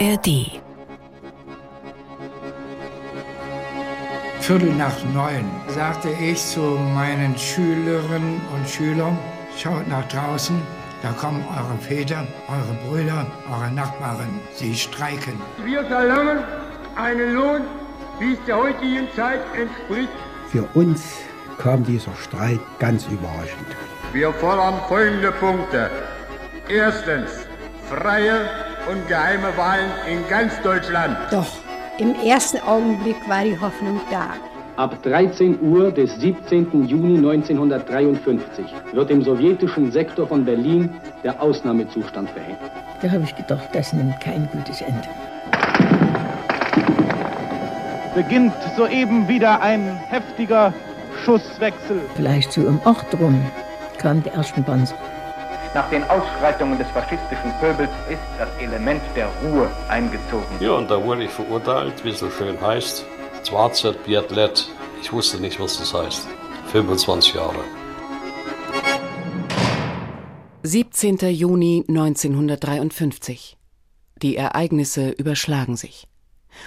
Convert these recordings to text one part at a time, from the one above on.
ARD Viertel nach neun sagte ich zu meinen Schülerinnen und Schülern, schaut nach draußen, da kommen eure Väter, eure Brüder, eure Nachbarn, sie streiken. Wir verlangen einen Lohn, wie es der heutigen Zeit entspricht. Für uns kam dieser Streit ganz überraschend. Wir fordern folgende Punkte. Erstens, freie und geheime Wahlen in ganz Deutschland. Doch im ersten Augenblick war die Hoffnung da. Ab 13 Uhr des 17. Juni 1953 wird im sowjetischen Sektor von Berlin der Ausnahmezustand verhängt. Da habe ich gedacht, das nimmt kein gutes Ende. Beginnt soeben wieder ein heftiger Schusswechsel. Vielleicht so um 8 rum kam der erste Panzer. Nach den Ausschreitungen des faschistischen Pöbels ist das Element der Ruhe eingezogen. Ja, und da wurde ich verurteilt, wie es so schön heißt. Schwarzer Biathlet. Ich wusste nicht, was das heißt. 25 Jahre. 17. Juni 1953. Die Ereignisse überschlagen sich.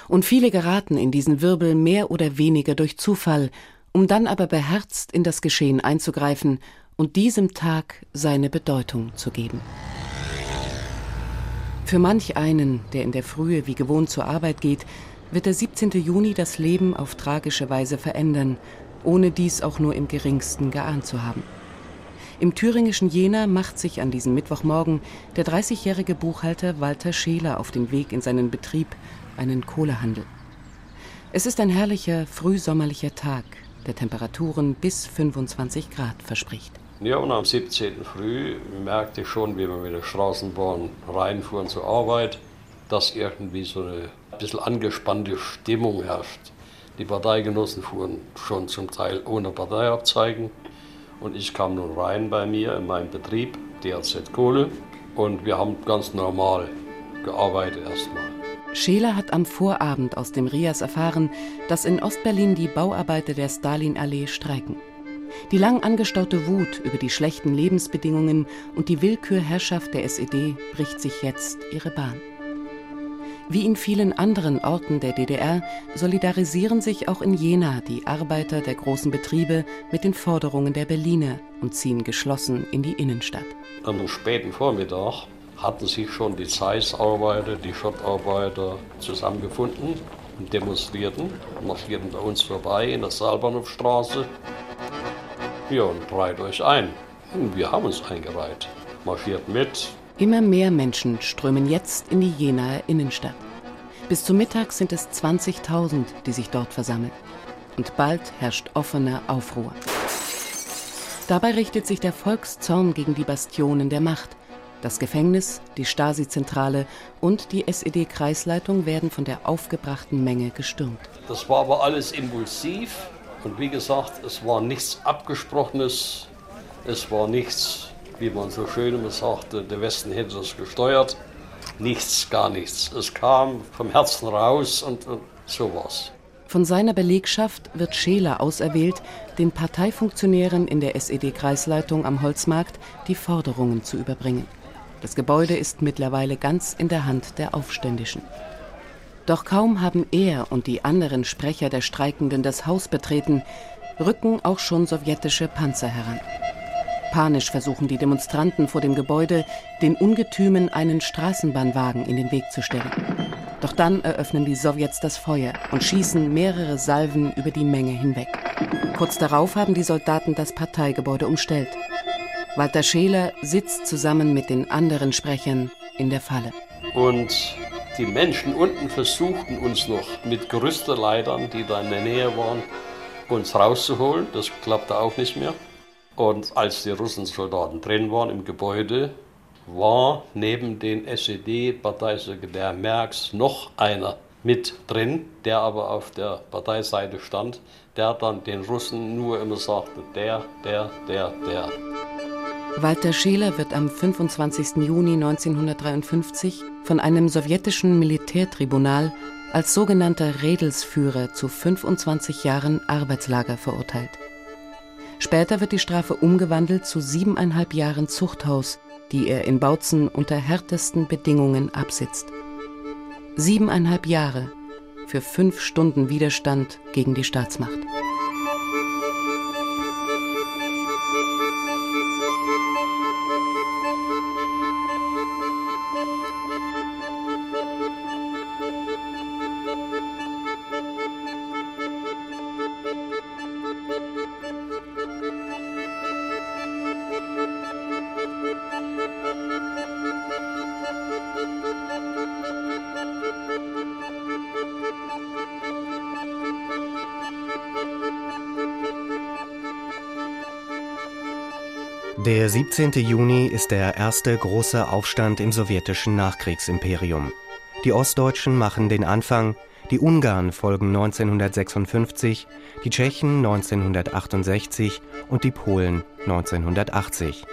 Und viele geraten in diesen Wirbel mehr oder weniger durch Zufall, um dann aber beherzt in das Geschehen einzugreifen und diesem Tag seine Bedeutung zu geben. Für manch einen, der in der Frühe wie gewohnt zur Arbeit geht, wird der 17. Juni das Leben auf tragische Weise verändern, ohne dies auch nur im geringsten geahnt zu haben. Im thüringischen Jena macht sich an diesem Mittwochmorgen der 30-jährige Buchhalter Walter Scheler auf den Weg in seinen Betrieb, einen Kohlehandel. Es ist ein herrlicher, frühsommerlicher Tag, der Temperaturen bis 25 Grad verspricht. Ja, und am 17. Früh merkte ich schon, wie wir mit der Straßenbahn reinfuhren zur Arbeit, dass irgendwie so eine bisschen angespannte Stimmung herrscht. Die Parteigenossen fuhren schon zum Teil ohne Parteiabzeichen und ich kam nun rein bei mir in meinem Betrieb, DRZ Kohle, und wir haben ganz normal gearbeitet erstmal. Scheler hat am Vorabend aus dem RIAS erfahren, dass in Ostberlin die Bauarbeiter der Stalinallee streiken. Die lang angestaute Wut über die schlechten Lebensbedingungen und die Willkürherrschaft der SED bricht sich jetzt ihre Bahn. Wie in vielen anderen Orten der DDR solidarisieren sich auch in Jena die Arbeiter der großen Betriebe mit den Forderungen der Berliner und ziehen geschlossen in die Innenstadt. Am späten Vormittag hatten sich schon die Zeiss-Arbeiter, die Schottarbeiter zusammengefunden und demonstrierten, marschierten bei uns vorbei in der Saalbahnhofstraße ja, und reiht euch ein. Wir haben uns eingereiht. Marschiert mit. Immer mehr Menschen strömen jetzt in die Jenaer Innenstadt. Bis zum Mittag sind es 20.000, die sich dort versammeln. Und bald herrscht offener Aufruhr. Dabei richtet sich der Volkszorn gegen die Bastionen der Macht. Das Gefängnis, die Stasi-Zentrale und die SED-Kreisleitung werden von der aufgebrachten Menge gestürmt. Das war aber alles impulsiv. Und wie gesagt, es war nichts Abgesprochenes, es war nichts, wie man so schön immer sagte, der Westen hätte das gesteuert. Nichts, gar nichts. Es kam vom Herzen raus und, und so war's. Von seiner Belegschaft wird Scheler auserwählt, den Parteifunktionären in der SED-Kreisleitung am Holzmarkt die Forderungen zu überbringen. Das Gebäude ist mittlerweile ganz in der Hand der Aufständischen. Doch kaum haben er und die anderen Sprecher der Streikenden das Haus betreten, rücken auch schon sowjetische Panzer heran. Panisch versuchen die Demonstranten vor dem Gebäude, den Ungetümen einen Straßenbahnwagen in den Weg zu stellen. Doch dann eröffnen die Sowjets das Feuer und schießen mehrere Salven über die Menge hinweg. Kurz darauf haben die Soldaten das Parteigebäude umstellt. Walter Scheler sitzt zusammen mit den anderen Sprechern in der Falle. Und die Menschen unten versuchten uns noch mit Gerüsteleitern, die da in der Nähe waren, uns rauszuholen. Das klappte auch nicht mehr. Und als die russischen Soldaten drin waren im Gebäude, war neben den SED-Parteisekretär Merks noch einer mit drin, der aber auf der Parteiseite stand, der dann den Russen nur immer sagte, der, der, der, der. Walter Scheler wird am 25. Juni 1953 von einem sowjetischen Militärtribunal als sogenannter Redelsführer zu 25 Jahren Arbeitslager verurteilt. Später wird die Strafe umgewandelt zu siebeneinhalb Jahren Zuchthaus, die er in Bautzen unter härtesten Bedingungen absitzt. Siebeneinhalb Jahre für fünf Stunden Widerstand gegen die Staatsmacht. Der 17. Juni ist der erste große Aufstand im sowjetischen Nachkriegsimperium. Die Ostdeutschen machen den Anfang, die Ungarn folgen 1956, die Tschechen 1968 und die Polen 1980.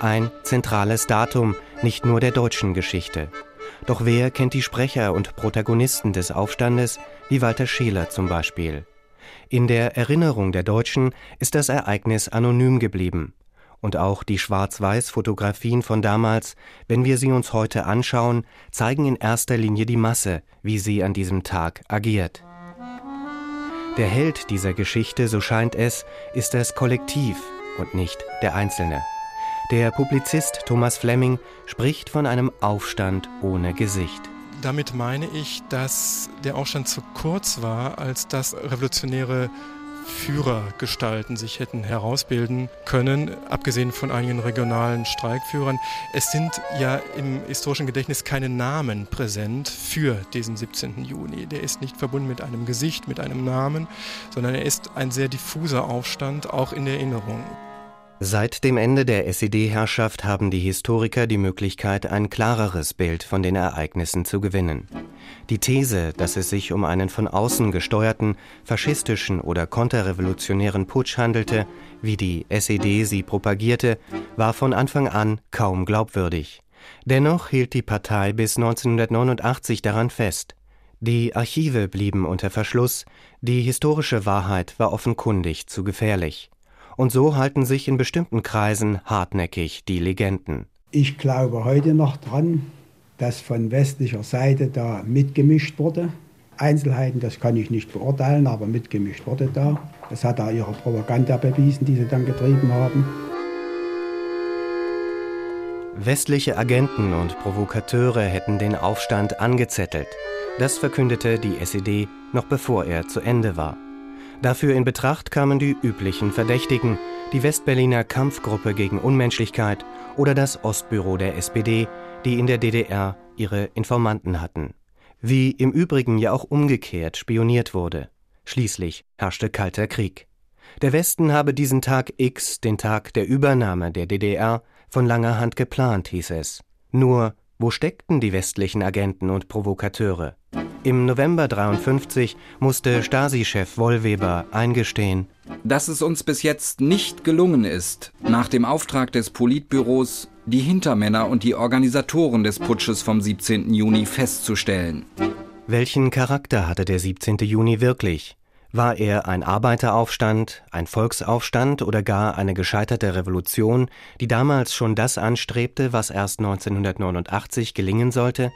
Ein zentrales Datum nicht nur der deutschen Geschichte. Doch wer kennt die Sprecher und Protagonisten des Aufstandes, wie Walter Scheler zum Beispiel? In der Erinnerung der Deutschen ist das Ereignis anonym geblieben. Und auch die Schwarz-Weiß-Fotografien von damals, wenn wir sie uns heute anschauen, zeigen in erster Linie die Masse, wie sie an diesem Tag agiert. Der Held dieser Geschichte, so scheint es, ist das Kollektiv und nicht der Einzelne. Der Publizist Thomas Fleming spricht von einem Aufstand ohne Gesicht. Damit meine ich, dass der Aufstand zu kurz war, als dass revolutionäre Führergestalten sich hätten herausbilden können, abgesehen von einigen regionalen Streikführern. Es sind ja im historischen Gedächtnis keine Namen präsent für diesen 17. Juni. Der ist nicht verbunden mit einem Gesicht, mit einem Namen, sondern er ist ein sehr diffuser Aufstand, auch in der Erinnerung. Seit dem Ende der SED-Herrschaft haben die Historiker die Möglichkeit, ein klareres Bild von den Ereignissen zu gewinnen. Die These, dass es sich um einen von außen gesteuerten, faschistischen oder konterrevolutionären Putsch handelte, wie die SED sie propagierte, war von Anfang an kaum glaubwürdig. Dennoch hielt die Partei bis 1989 daran fest. Die Archive blieben unter Verschluss, die historische Wahrheit war offenkundig zu gefährlich. Und so halten sich in bestimmten Kreisen hartnäckig die Legenden. Ich glaube heute noch dran, dass von westlicher Seite da mitgemischt wurde. Einzelheiten, das kann ich nicht beurteilen, aber mitgemischt wurde da. Das hat da ihre Propaganda bewiesen, die sie dann getrieben haben. Westliche Agenten und Provokateure hätten den Aufstand angezettelt. Das verkündete die SED noch bevor er zu Ende war. Dafür in Betracht kamen die üblichen Verdächtigen, die Westberliner Kampfgruppe gegen Unmenschlichkeit oder das Ostbüro der SPD, die in der DDR ihre Informanten hatten. Wie im Übrigen ja auch umgekehrt spioniert wurde. Schließlich herrschte kalter Krieg. Der Westen habe diesen Tag X, den Tag der Übernahme der DDR, von langer Hand geplant, hieß es. Nur, wo steckten die westlichen Agenten und Provokateure? Im November 53 musste Stasi-Chef Wollweber eingestehen, dass es uns bis jetzt nicht gelungen ist, nach dem Auftrag des Politbüros die Hintermänner und die Organisatoren des Putsches vom 17. Juni festzustellen. Welchen Charakter hatte der 17. Juni wirklich? War er ein Arbeiteraufstand, ein Volksaufstand oder gar eine gescheiterte Revolution, die damals schon das anstrebte, was erst 1989 gelingen sollte?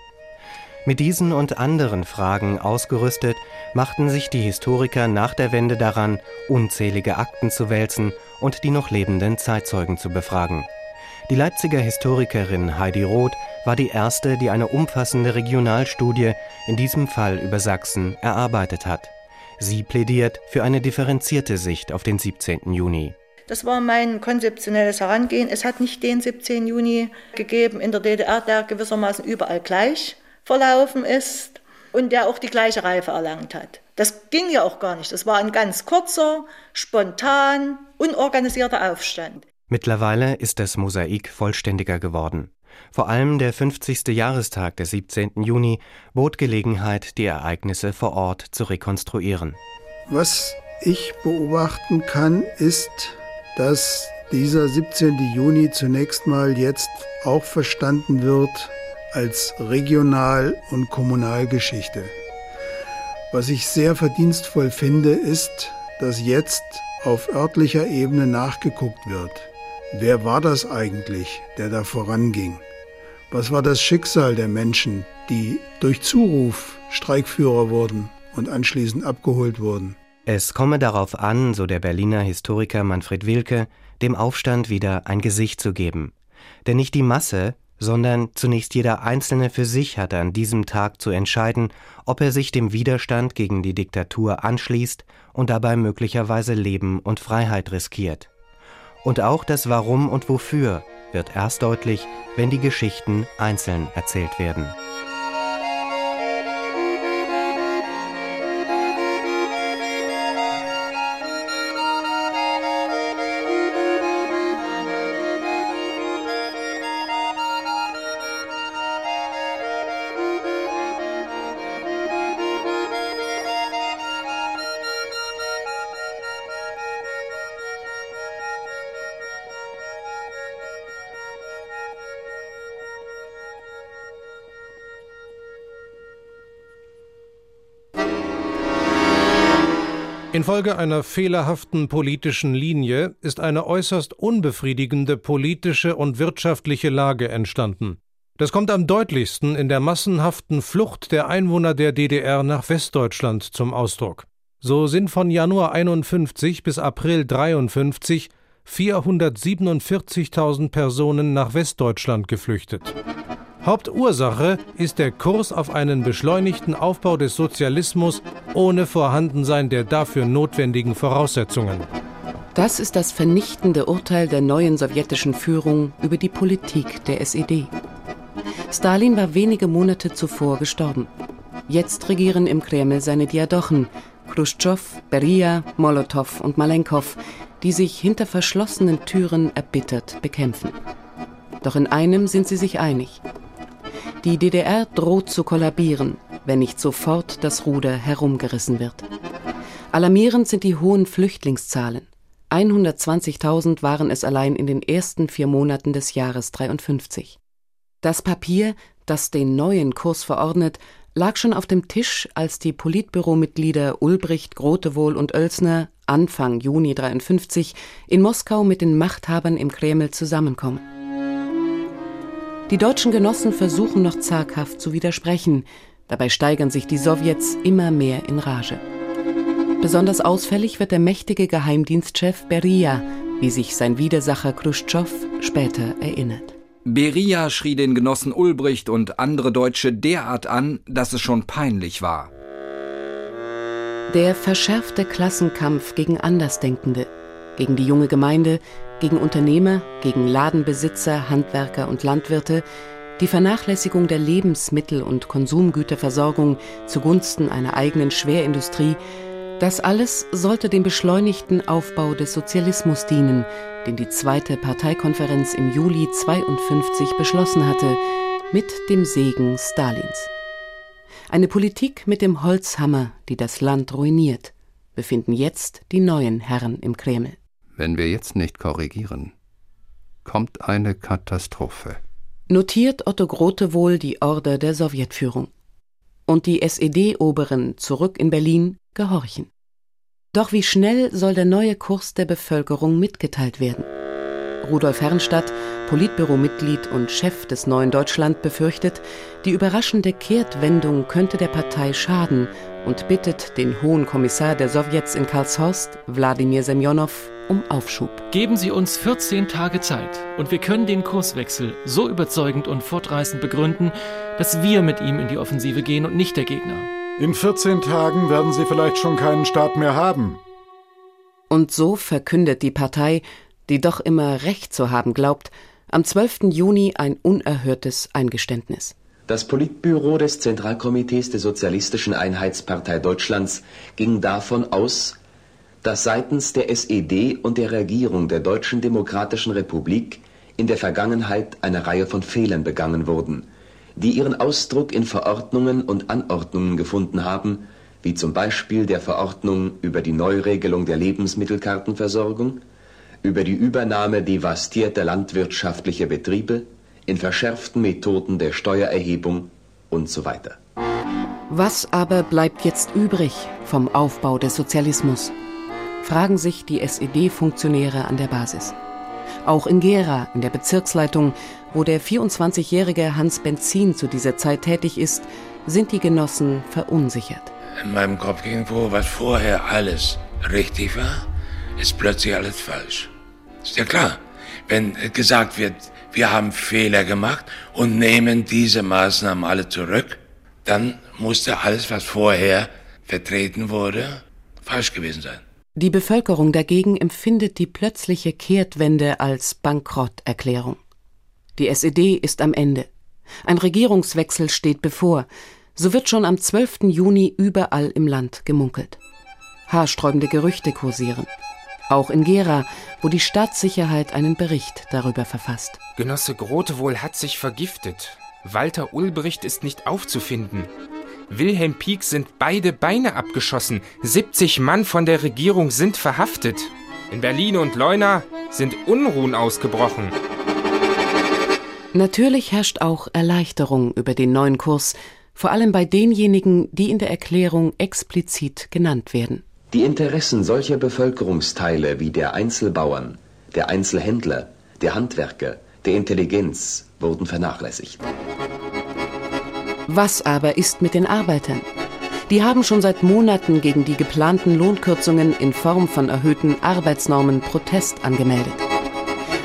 Mit diesen und anderen Fragen ausgerüstet, machten sich die Historiker nach der Wende daran, unzählige Akten zu wälzen und die noch lebenden Zeitzeugen zu befragen. Die Leipziger Historikerin Heidi Roth war die erste, die eine umfassende Regionalstudie, in diesem Fall über Sachsen, erarbeitet hat. Sie plädiert für eine differenzierte Sicht auf den 17. Juni. Das war mein konzeptionelles Herangehen. Es hat nicht den 17. Juni gegeben in der DDR, der gewissermaßen überall gleich verlaufen ist und der auch die gleiche Reife erlangt hat. Das ging ja auch gar nicht. Das war ein ganz kurzer, spontan, unorganisierter Aufstand. Mittlerweile ist das Mosaik vollständiger geworden. Vor allem der 50. Jahrestag des 17. Juni bot Gelegenheit, die Ereignisse vor Ort zu rekonstruieren. Was ich beobachten kann, ist, dass dieser 17. Juni zunächst mal jetzt auch verstanden wird als Regional- und Kommunalgeschichte. Was ich sehr verdienstvoll finde, ist, dass jetzt auf örtlicher Ebene nachgeguckt wird. Wer war das eigentlich, der da voranging? Was war das Schicksal der Menschen, die durch Zuruf Streikführer wurden und anschließend abgeholt wurden. Es komme darauf an, so der Berliner Historiker Manfred Wilke, dem Aufstand wieder ein Gesicht zu geben. Denn nicht die Masse, sondern zunächst jeder Einzelne für sich hatte an diesem Tag zu entscheiden, ob er sich dem Widerstand gegen die Diktatur anschließt und dabei möglicherweise Leben und Freiheit riskiert. Und auch das Warum und Wofür wird erst deutlich, wenn die Geschichten einzeln erzählt werden. Infolge einer fehlerhaften politischen Linie ist eine äußerst unbefriedigende politische und wirtschaftliche Lage entstanden. Das kommt am deutlichsten in der massenhaften Flucht der Einwohner der DDR nach Westdeutschland zum Ausdruck. So sind von Januar 51 bis April 53 447.000 Personen nach Westdeutschland geflüchtet. Hauptursache ist der Kurs auf einen beschleunigten Aufbau des Sozialismus ohne Vorhandensein der dafür notwendigen Voraussetzungen. Das ist das vernichtende Urteil der neuen sowjetischen Führung über die Politik der SED. Stalin war wenige Monate zuvor gestorben. Jetzt regieren im Kreml seine Diadochen, Khrushchev, Beria, Molotow und Malenkov, die sich hinter verschlossenen Türen erbittert bekämpfen. Doch in einem sind sie sich einig. Die DDR droht zu kollabieren, wenn nicht sofort das Ruder herumgerissen wird. Alarmierend sind die hohen Flüchtlingszahlen. 120.000 waren es allein in den ersten vier Monaten des Jahres 53. Das Papier, das den neuen Kurs verordnet, lag schon auf dem Tisch, als die Politbüromitglieder Ulbricht, Grotewohl und Oelsner Anfang Juni 53 in Moskau mit den Machthabern im Kreml zusammenkommen. Die deutschen Genossen versuchen noch zaghaft zu widersprechen, dabei steigern sich die Sowjets immer mehr in Rage. Besonders ausfällig wird der mächtige Geheimdienstchef Beria, wie sich sein Widersacher Khrushchev später erinnert. Beria schrie den Genossen Ulbricht und andere Deutsche derart an, dass es schon peinlich war. Der verschärfte Klassenkampf gegen Andersdenkende, gegen die junge Gemeinde, gegen Unternehmer, gegen Ladenbesitzer, Handwerker und Landwirte, die Vernachlässigung der Lebensmittel- und Konsumgüterversorgung zugunsten einer eigenen Schwerindustrie, das alles sollte dem beschleunigten Aufbau des Sozialismus dienen, den die zweite Parteikonferenz im Juli 52 beschlossen hatte, mit dem Segen Stalins. Eine Politik mit dem Holzhammer, die das Land ruiniert, befinden jetzt die neuen Herren im Kreml. Wenn wir jetzt nicht korrigieren, kommt eine Katastrophe. Notiert Otto Grote wohl die Order der Sowjetführung. Und die SED-Oberen zurück in Berlin gehorchen. Doch wie schnell soll der neue Kurs der Bevölkerung mitgeteilt werden? Rudolf Herrnstadt, Politbüromitglied und Chef des Neuen Deutschland, befürchtet, die überraschende Kehrtwendung könnte der Partei schaden und bittet den Hohen Kommissar der Sowjets in Karlshorst, Wladimir Semjonow, um Aufschub. Geben Sie uns 14 Tage Zeit und wir können den Kurswechsel so überzeugend und fortreißend begründen, dass wir mit ihm in die Offensive gehen und nicht der Gegner. In 14 Tagen werden Sie vielleicht schon keinen Staat mehr haben. Und so verkündet die Partei, die doch immer Recht zu haben glaubt, am 12. Juni ein unerhörtes Eingeständnis. Das Politbüro des Zentralkomitees der Sozialistischen Einheitspartei Deutschlands ging davon aus, dass seitens der SED und der Regierung der Deutschen Demokratischen Republik in der Vergangenheit eine Reihe von Fehlern begangen wurden, die ihren Ausdruck in Verordnungen und Anordnungen gefunden haben, wie zum Beispiel der Verordnung über die Neuregelung der Lebensmittelkartenversorgung, über die Übernahme devastierter landwirtschaftlicher Betriebe, in verschärften Methoden der Steuererhebung und so weiter. Was aber bleibt jetzt übrig vom Aufbau des Sozialismus? Fragen sich die SED-Funktionäre an der Basis. Auch in Gera, in der Bezirksleitung, wo der 24-jährige Hans Benzin zu dieser Zeit tätig ist, sind die Genossen verunsichert. In meinem Kopf ging vor, was vorher alles richtig war, ist plötzlich alles falsch. Ist ja klar, wenn gesagt wird, wir haben Fehler gemacht und nehmen diese Maßnahmen alle zurück, dann musste alles, was vorher vertreten wurde, falsch gewesen sein. Die Bevölkerung dagegen empfindet die plötzliche Kehrtwende als Bankrotterklärung. Die SED ist am Ende. Ein Regierungswechsel steht bevor. So wird schon am 12. Juni überall im Land gemunkelt. Haarsträubende Gerüchte kursieren. Auch in Gera, wo die Staatssicherheit einen Bericht darüber verfasst. Genosse Grotewohl hat sich vergiftet. Walter Ulbricht ist nicht aufzufinden. Wilhelm Pieck sind beide Beine abgeschossen. 70 Mann von der Regierung sind verhaftet. In Berlin und Leuna sind Unruhen ausgebrochen. Natürlich herrscht auch Erleichterung über den neuen Kurs, vor allem bei denjenigen, die in der Erklärung explizit genannt werden. Die Interessen solcher Bevölkerungsteile wie der Einzelbauern, der Einzelhändler, der Handwerker, der Intelligenz wurden vernachlässigt. Was aber ist mit den Arbeitern? Die haben schon seit Monaten gegen die geplanten Lohnkürzungen in Form von erhöhten Arbeitsnormen Protest angemeldet.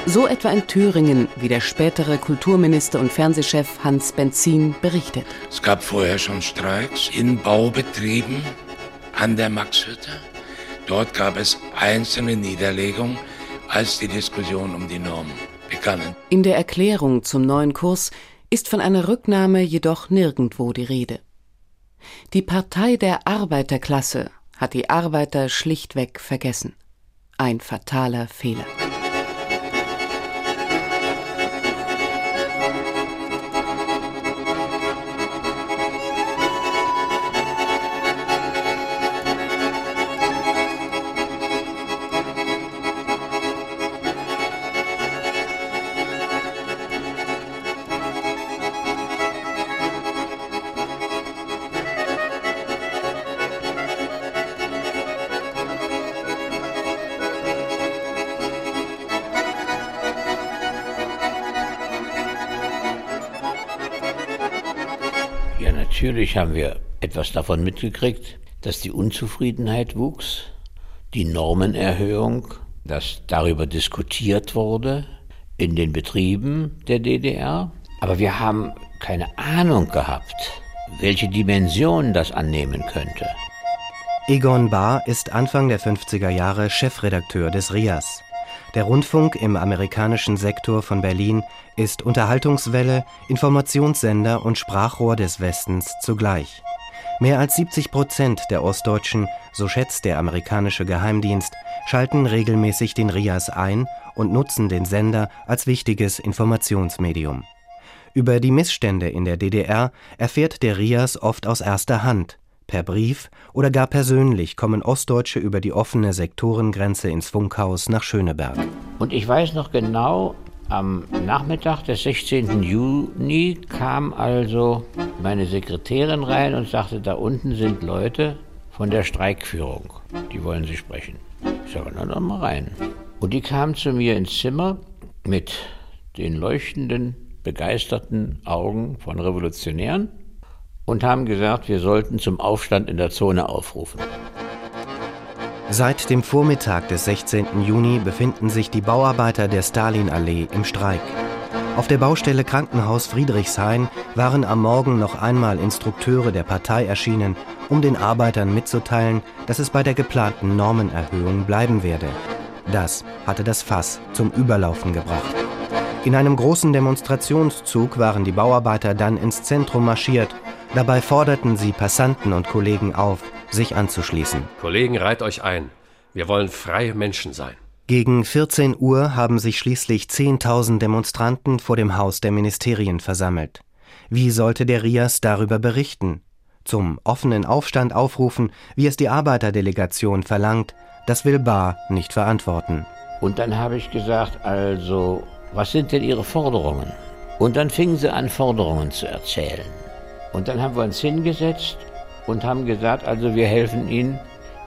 So etwa in Thüringen, wie der spätere Kulturminister und Fernsehchef Hans Benzin berichtet. Es gab vorher schon Streiks in Baubetrieben an der Maxhütte. Dort gab es einzelne Niederlegungen, als die Diskussion um die Normen begannen. In der Erklärung zum neuen Kurs ist von einer Rücknahme jedoch nirgendwo die Rede. Die Partei der Arbeiterklasse hat die Arbeiter schlichtweg vergessen. Ein fataler Fehler. Natürlich haben wir etwas davon mitgekriegt, dass die Unzufriedenheit wuchs, die Normenerhöhung, dass darüber diskutiert wurde in den Betrieben der DDR. Aber wir haben keine Ahnung gehabt, welche Dimension das annehmen könnte. Egon Bahr ist Anfang der 50er Jahre Chefredakteur des RIAS. Der Rundfunk im amerikanischen Sektor von Berlin ist Unterhaltungswelle, Informationssender und Sprachrohr des Westens zugleich. Mehr als 70 Prozent der Ostdeutschen, so schätzt der amerikanische Geheimdienst, schalten regelmäßig den RIAS ein und nutzen den Sender als wichtiges Informationsmedium. Über die Missstände in der DDR erfährt der RIAS oft aus erster Hand. Per Brief oder gar persönlich kommen Ostdeutsche über die offene Sektorengrenze ins Funkhaus nach Schöneberg. Und ich weiß noch genau, am Nachmittag des 16. Juni kam also meine Sekretärin rein und sagte, da unten sind Leute von der Streikführung, die wollen Sie sprechen. Ich sage, na dann mal rein. Und die kamen zu mir ins Zimmer mit den leuchtenden, begeisterten Augen von Revolutionären und haben gesagt, wir sollten zum Aufstand in der Zone aufrufen. Seit dem Vormittag des 16. Juni befinden sich die Bauarbeiter der Stalinallee im Streik. Auf der Baustelle Krankenhaus Friedrichshain waren am Morgen noch einmal Instrukteure der Partei erschienen, um den Arbeitern mitzuteilen, dass es bei der geplanten Normenerhöhung bleiben werde. Das hatte das Fass zum Überlaufen gebracht. In einem großen Demonstrationszug waren die Bauarbeiter dann ins Zentrum marschiert. Dabei forderten sie Passanten und Kollegen auf, sich anzuschließen. Kollegen, reiht euch ein. Wir wollen freie Menschen sein. Gegen 14 Uhr haben sich schließlich 10.000 Demonstranten vor dem Haus der Ministerien versammelt. Wie sollte der Rias darüber berichten? Zum offenen Aufstand aufrufen, wie es die Arbeiterdelegation verlangt, das will Bar nicht verantworten. Und dann habe ich gesagt, also, was sind denn Ihre Forderungen? Und dann fingen sie an, Forderungen zu erzählen. Und dann haben wir uns hingesetzt und haben gesagt, also wir helfen Ihnen,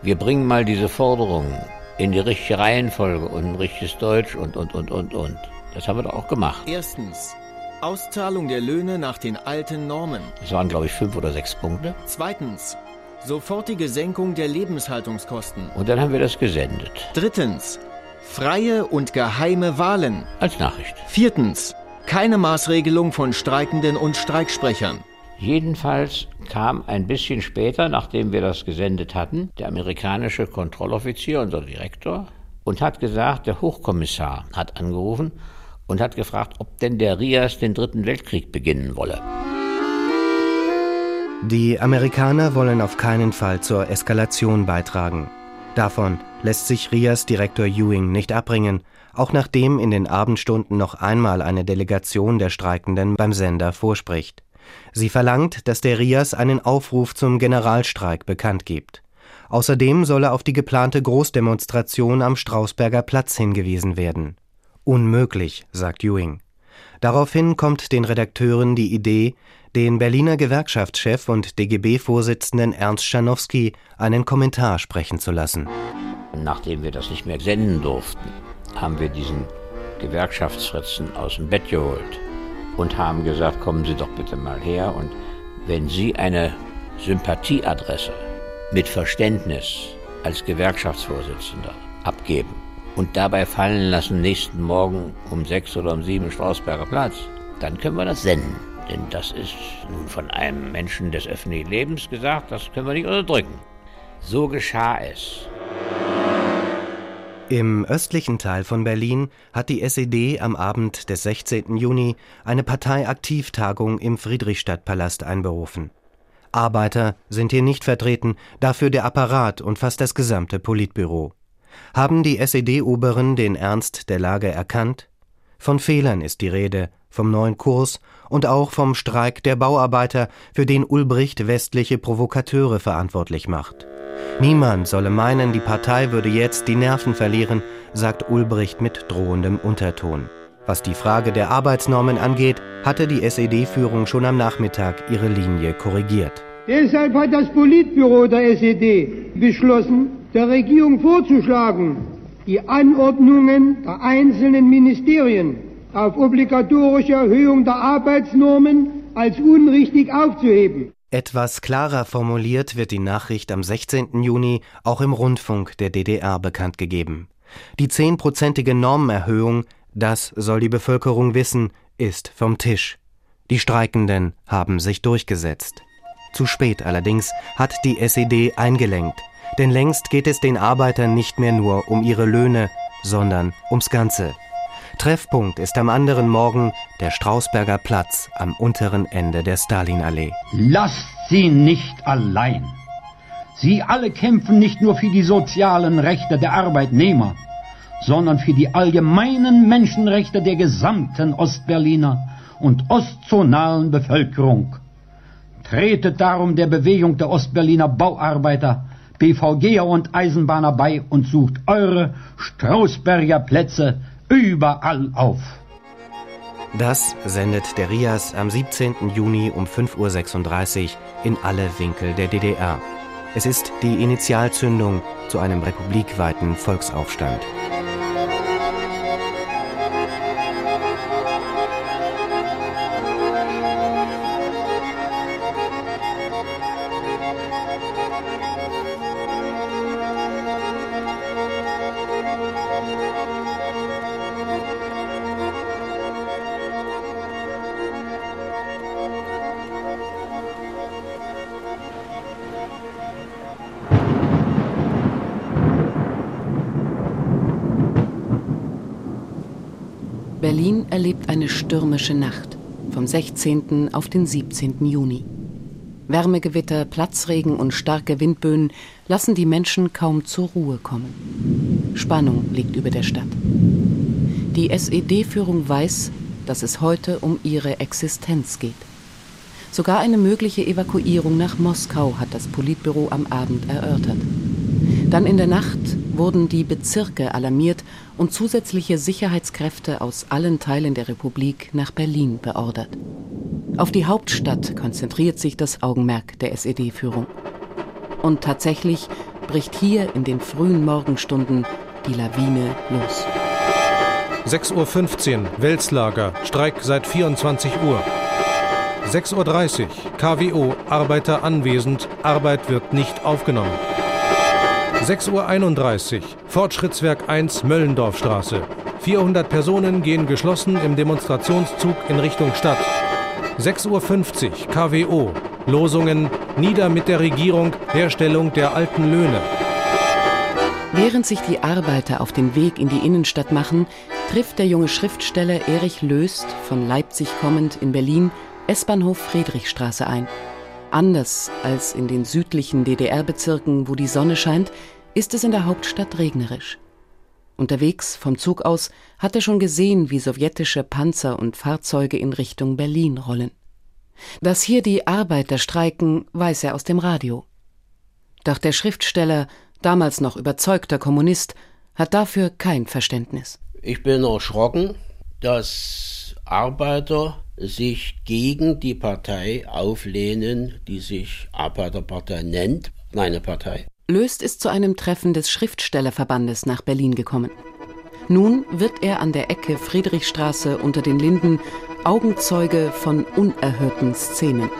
wir bringen mal diese Forderungen in die richtige Reihenfolge und ein richtiges Deutsch und, und, und, und, und. Das haben wir doch auch gemacht. Erstens, Auszahlung der Löhne nach den alten Normen. Das waren, glaube ich, fünf oder sechs Punkte. Zweitens, sofortige Senkung der Lebenshaltungskosten. Und dann haben wir das gesendet. Drittens, freie und geheime Wahlen. Als Nachricht. Viertens, keine Maßregelung von Streikenden und Streiksprechern. Jedenfalls kam ein bisschen später, nachdem wir das gesendet hatten, der amerikanische Kontrolloffizier, unser Direktor, und hat gesagt, der Hochkommissar hat angerufen und hat gefragt, ob denn der Rias den Dritten Weltkrieg beginnen wolle. Die Amerikaner wollen auf keinen Fall zur Eskalation beitragen. Davon lässt sich Rias Direktor Ewing nicht abbringen, auch nachdem in den Abendstunden noch einmal eine Delegation der Streikenden beim Sender vorspricht. Sie verlangt, dass der Rias einen Aufruf zum Generalstreik bekannt gibt. Außerdem solle auf die geplante Großdemonstration am Strausberger Platz hingewiesen werden. Unmöglich, sagt Ewing. Daraufhin kommt den Redakteuren die Idee, den Berliner Gewerkschaftschef und DGB-Vorsitzenden Ernst Schanowski einen Kommentar sprechen zu lassen. Nachdem wir das nicht mehr senden durften, haben wir diesen Gewerkschaftsfritzen aus dem Bett geholt und haben gesagt, kommen Sie doch bitte mal her und wenn Sie eine Sympathieadresse mit Verständnis als Gewerkschaftsvorsitzender abgeben und dabei fallen lassen, nächsten Morgen um sechs oder um sieben Strausberger Platz, dann können wir das senden. Denn das ist nun von einem Menschen des öffentlichen Lebens gesagt, das können wir nicht unterdrücken. So geschah es. Im östlichen Teil von Berlin hat die SED am Abend des 16. Juni eine Parteiaktivtagung im Friedrichstadtpalast einberufen. Arbeiter sind hier nicht vertreten, dafür der Apparat und fast das gesamte Politbüro. Haben die SED-Oberen den Ernst der Lage erkannt? Von Fehlern ist die Rede, vom neuen Kurs und auch vom Streik der Bauarbeiter, für den Ulbricht westliche Provokateure verantwortlich macht. Niemand solle meinen, die Partei würde jetzt die Nerven verlieren, sagt Ulbricht mit drohendem Unterton. Was die Frage der Arbeitsnormen angeht, hatte die SED-Führung schon am Nachmittag ihre Linie korrigiert. Deshalb hat das Politbüro der SED beschlossen, der Regierung vorzuschlagen, die Anordnungen der einzelnen Ministerien auf obligatorische Erhöhung der Arbeitsnormen als unrichtig aufzuheben. Etwas klarer formuliert wird die Nachricht am 16. Juni auch im Rundfunk der DDR bekannt gegeben. Die zehnprozentige Normenerhöhung, das soll die Bevölkerung wissen, ist vom Tisch. Die Streikenden haben sich durchgesetzt. Zu spät allerdings hat die SED eingelenkt, denn längst geht es den Arbeitern nicht mehr nur um ihre Löhne, sondern ums Ganze. Treffpunkt ist am anderen Morgen der Strausberger Platz am unteren Ende der Stalinallee. Lasst sie nicht allein. Sie alle kämpfen nicht nur für die sozialen Rechte der Arbeitnehmer, sondern für die allgemeinen Menschenrechte der gesamten Ostberliner und ostzonalen Bevölkerung. Tretet darum der Bewegung der Ostberliner Bauarbeiter, BVGer und Eisenbahner bei und sucht eure Strausberger Plätze überall auf. Das sendet der RIAS am 17. Juni um 5.36 Uhr in alle Winkel der DDR. Es ist die Initialzündung zu einem republikweiten Volksaufstand. Stürmische Nacht vom 16. auf den 17. Juni. Wärmegewitter, Platzregen und starke Windböen lassen die Menschen kaum zur Ruhe kommen. Spannung liegt über der Stadt. Die SED-Führung weiß, dass es heute um ihre Existenz geht. Sogar eine mögliche Evakuierung nach Moskau hat das Politbüro am Abend erörtert. Dann in der Nacht wurden die Bezirke alarmiert und zusätzliche Sicherheitskräfte aus allen Teilen der Republik nach Berlin beordert. Auf die Hauptstadt konzentriert sich das Augenmerk der SED-Führung. Und tatsächlich bricht hier in den frühen Morgenstunden die Lawine los. 6.15 Uhr Welslager, Streik seit 24 Uhr. 6.30 Uhr KWO, Arbeiter anwesend, Arbeit wird nicht aufgenommen. 6.31 Uhr Fortschrittswerk 1 Möllendorfstraße. 400 Personen gehen geschlossen im Demonstrationszug in Richtung Stadt. 6.50 Uhr KWO, Losungen Nieder mit der Regierung, Herstellung der alten Löhne. Während sich die Arbeiter auf den Weg in die Innenstadt machen, trifft der junge Schriftsteller Erich Löst, von Leipzig kommend in Berlin, S-Bahnhof Friedrichstraße ein. Anders als in den südlichen DDR-Bezirken, wo die Sonne scheint, ist es in der Hauptstadt regnerisch. Unterwegs vom Zug aus hat er schon gesehen, wie sowjetische Panzer und Fahrzeuge in Richtung Berlin rollen. Dass hier die Arbeiter streiken, weiß er aus dem Radio. Doch der Schriftsteller, damals noch überzeugter Kommunist, hat dafür kein Verständnis. Ich bin erschrocken, dass Arbeiter sich gegen die Partei auflehnen, die sich Arbeiterpartei nennt, meine Partei. Löst ist zu einem Treffen des Schriftstellerverbandes nach Berlin gekommen. Nun wird er an der Ecke Friedrichstraße unter den Linden Augenzeuge von unerhörten Szenen.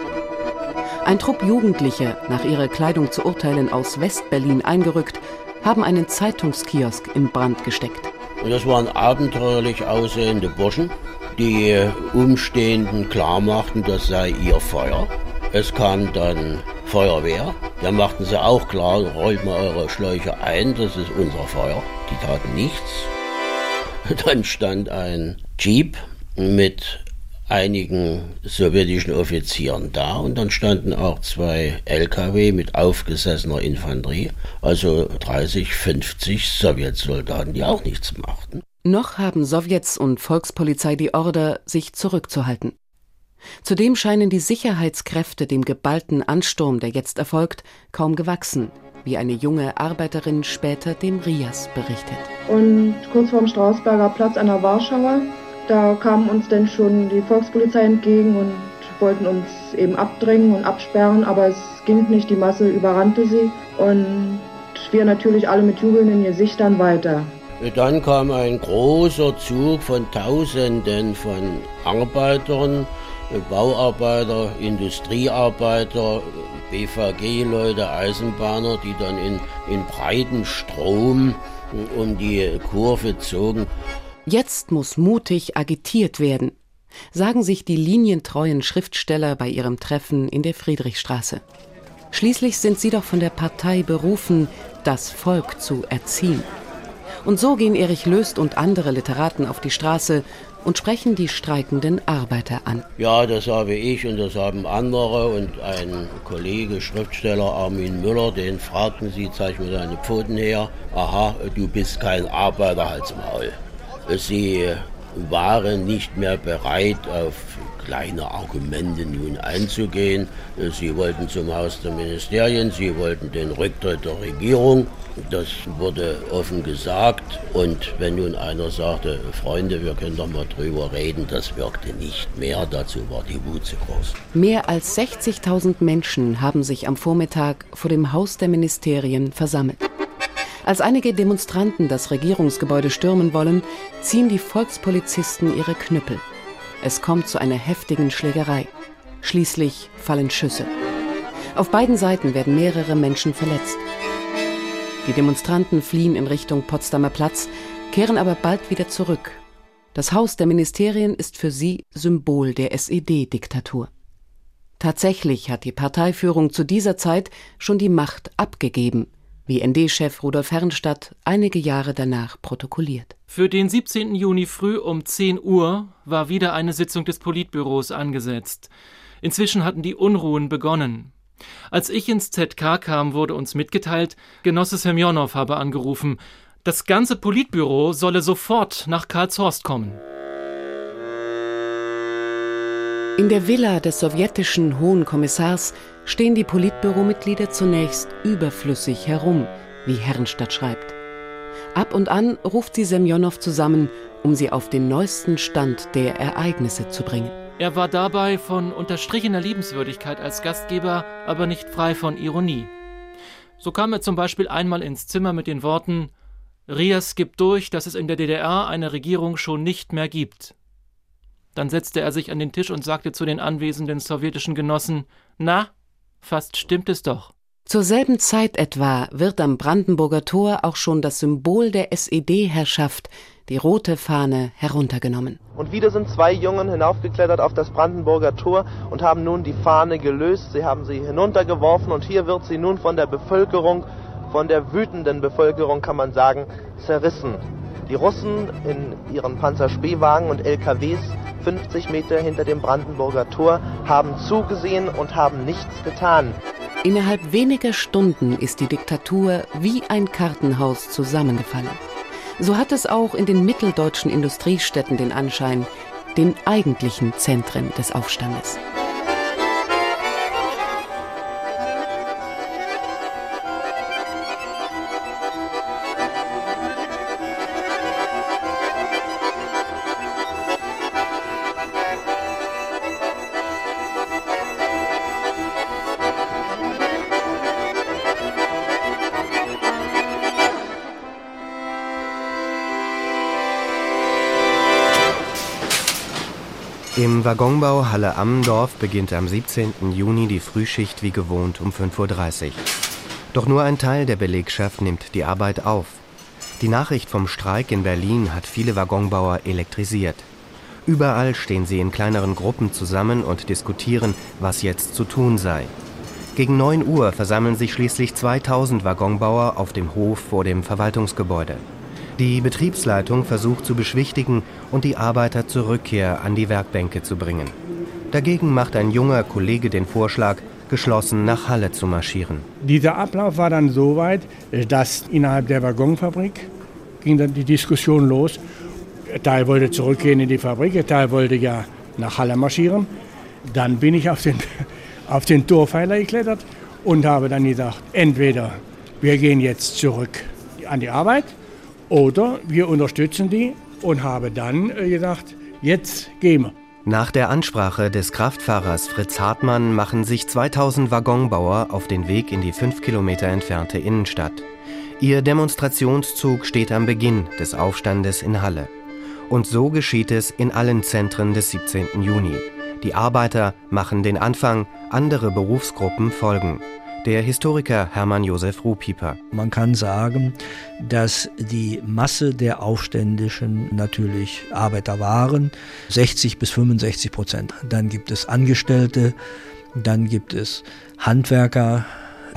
Ein Trupp Jugendliche, nach ihrer Kleidung zu urteilen aus Westberlin eingerückt, haben einen Zeitungskiosk in Brand gesteckt. Und das waren abenteuerlich aussehende Burschen, die Umstehenden klarmachten, das sei ihr Feuer. Es kam dann Feuerwehr, da machten sie auch klar, rollt mal eure Schläuche ein, das ist unser Feuer. Die taten nichts. Dann stand ein Jeep mit einigen sowjetischen Offizieren da und dann standen auch zwei LKW mit aufgesessener Infanterie, also 30, 50 Sowjetsoldaten, die auch nichts machten. Noch haben Sowjets und Volkspolizei die Order, sich zurückzuhalten. Zudem scheinen die Sicherheitskräfte dem geballten Ansturm, der jetzt erfolgt, kaum gewachsen, wie eine junge Arbeiterin später dem Rias berichtet. Und kurz vorm Strausberger Platz an der Warschauer da kamen uns dann schon die Volkspolizei entgegen und wollten uns eben abdrängen und absperren, aber es ging nicht, die Masse überrannte sie und wir natürlich alle mit jubelnden Gesichtern weiter. Dann kam ein großer Zug von Tausenden von Arbeitern, Bauarbeiter, Industriearbeiter, BVG-Leute, Eisenbahner, die dann in, in breiten Strom um die Kurve zogen. Jetzt muss mutig agitiert werden, sagen sich die linientreuen Schriftsteller bei ihrem Treffen in der Friedrichstraße. Schließlich sind sie doch von der Partei berufen, das Volk zu erziehen. Und so gehen Erich Löst und andere Literaten auf die Straße und sprechen die streikenden Arbeiter an. Ja, das habe ich und das haben andere und ein Kollege, Schriftsteller Armin Müller, den fragten sie, zeig mir deine Pfoten her. Aha, du bist kein Arbeiter, halt's Maul. Sie waren nicht mehr bereit, auf kleine Argumente nun einzugehen. Sie wollten zum Haus der Ministerien, sie wollten den Rücktritt der Regierung. Das wurde offen gesagt. Und wenn nun einer sagte, Freunde, wir können doch mal drüber reden, das wirkte nicht mehr. Dazu war die Wut zu groß. Mehr als 60.000 Menschen haben sich am Vormittag vor dem Haus der Ministerien versammelt. Als einige Demonstranten das Regierungsgebäude stürmen wollen, ziehen die Volkspolizisten ihre Knüppel. Es kommt zu einer heftigen Schlägerei. Schließlich fallen Schüsse. Auf beiden Seiten werden mehrere Menschen verletzt. Die Demonstranten fliehen in Richtung Potsdamer Platz, kehren aber bald wieder zurück. Das Haus der Ministerien ist für sie Symbol der SED-Diktatur. Tatsächlich hat die Parteiführung zu dieser Zeit schon die Macht abgegeben wie ND-Chef Rudolf Herrnstadt einige Jahre danach protokolliert. Für den 17. Juni früh um 10 Uhr war wieder eine Sitzung des Politbüros angesetzt. Inzwischen hatten die Unruhen begonnen. Als ich ins ZK kam, wurde uns mitgeteilt, Genosse Semjonow habe angerufen, das ganze Politbüro solle sofort nach Karlshorst kommen. In der Villa des sowjetischen Hohen Kommissars stehen die Politbüromitglieder zunächst überflüssig herum, wie Herrenstadt schreibt. Ab und an ruft sie Semjonow zusammen, um sie auf den neuesten Stand der Ereignisse zu bringen. Er war dabei von unterstrichener Liebenswürdigkeit als Gastgeber, aber nicht frei von Ironie. So kam er zum Beispiel einmal ins Zimmer mit den Worten Rias gibt durch, dass es in der DDR eine Regierung schon nicht mehr gibt. Dann setzte er sich an den Tisch und sagte zu den anwesenden sowjetischen Genossen Na, fast stimmt es doch. Zur selben Zeit etwa wird am Brandenburger Tor auch schon das Symbol der SED-Herrschaft, die rote Fahne, heruntergenommen. Und wieder sind zwei Jungen hinaufgeklettert auf das Brandenburger Tor und haben nun die Fahne gelöst. Sie haben sie hinuntergeworfen und hier wird sie nun von der Bevölkerung, von der wütenden Bevölkerung kann man sagen, zerrissen. Die Russen in ihren Panzerspähwagen und LKWs 50 Meter hinter dem Brandenburger Tor haben zugesehen und haben nichts getan. Innerhalb weniger Stunden ist die Diktatur wie ein Kartenhaus zusammengefallen. So hat es auch in den mitteldeutschen Industriestädten den Anschein, den eigentlichen Zentren des Aufstandes. Im Waggonbau Halle Ammendorf beginnt am 17. Juni die Frühschicht wie gewohnt um 5.30 Uhr. Doch nur ein Teil der Belegschaft nimmt die Arbeit auf. Die Nachricht vom Streik in Berlin hat viele Waggonbauer elektrisiert. Überall stehen sie in kleineren Gruppen zusammen und diskutieren, was jetzt zu tun sei. Gegen 9 Uhr versammeln sich schließlich 2000 Waggonbauer auf dem Hof vor dem Verwaltungsgebäude. Die Betriebsleitung versucht zu beschwichtigen und die Arbeiter zur Rückkehr an die Werkbänke zu bringen. Dagegen macht ein junger Kollege den Vorschlag, geschlossen nach Halle zu marschieren. Dieser Ablauf war dann so weit, dass innerhalb der Waggonfabrik ging dann die Diskussion los. Teil wollte zurückgehen in die Fabrik, Teil wollte ja nach Halle marschieren. Dann bin ich auf den, auf den Torpfeiler geklettert und habe dann gesagt, entweder wir gehen jetzt zurück an die Arbeit oder wir unterstützen die und habe dann äh, gesagt, jetzt gehen wir. Nach der Ansprache des Kraftfahrers Fritz Hartmann machen sich 2000 Waggonbauer auf den Weg in die fünf Kilometer entfernte Innenstadt. Ihr Demonstrationszug steht am Beginn des Aufstandes in Halle. Und so geschieht es in allen Zentren des 17. Juni. Die Arbeiter machen den Anfang, andere Berufsgruppen folgen der Historiker Hermann Josef Ruhpieper. Man kann sagen, dass die Masse der Aufständischen natürlich Arbeiter waren, 60 bis 65 Prozent. Dann gibt es Angestellte, dann gibt es Handwerker,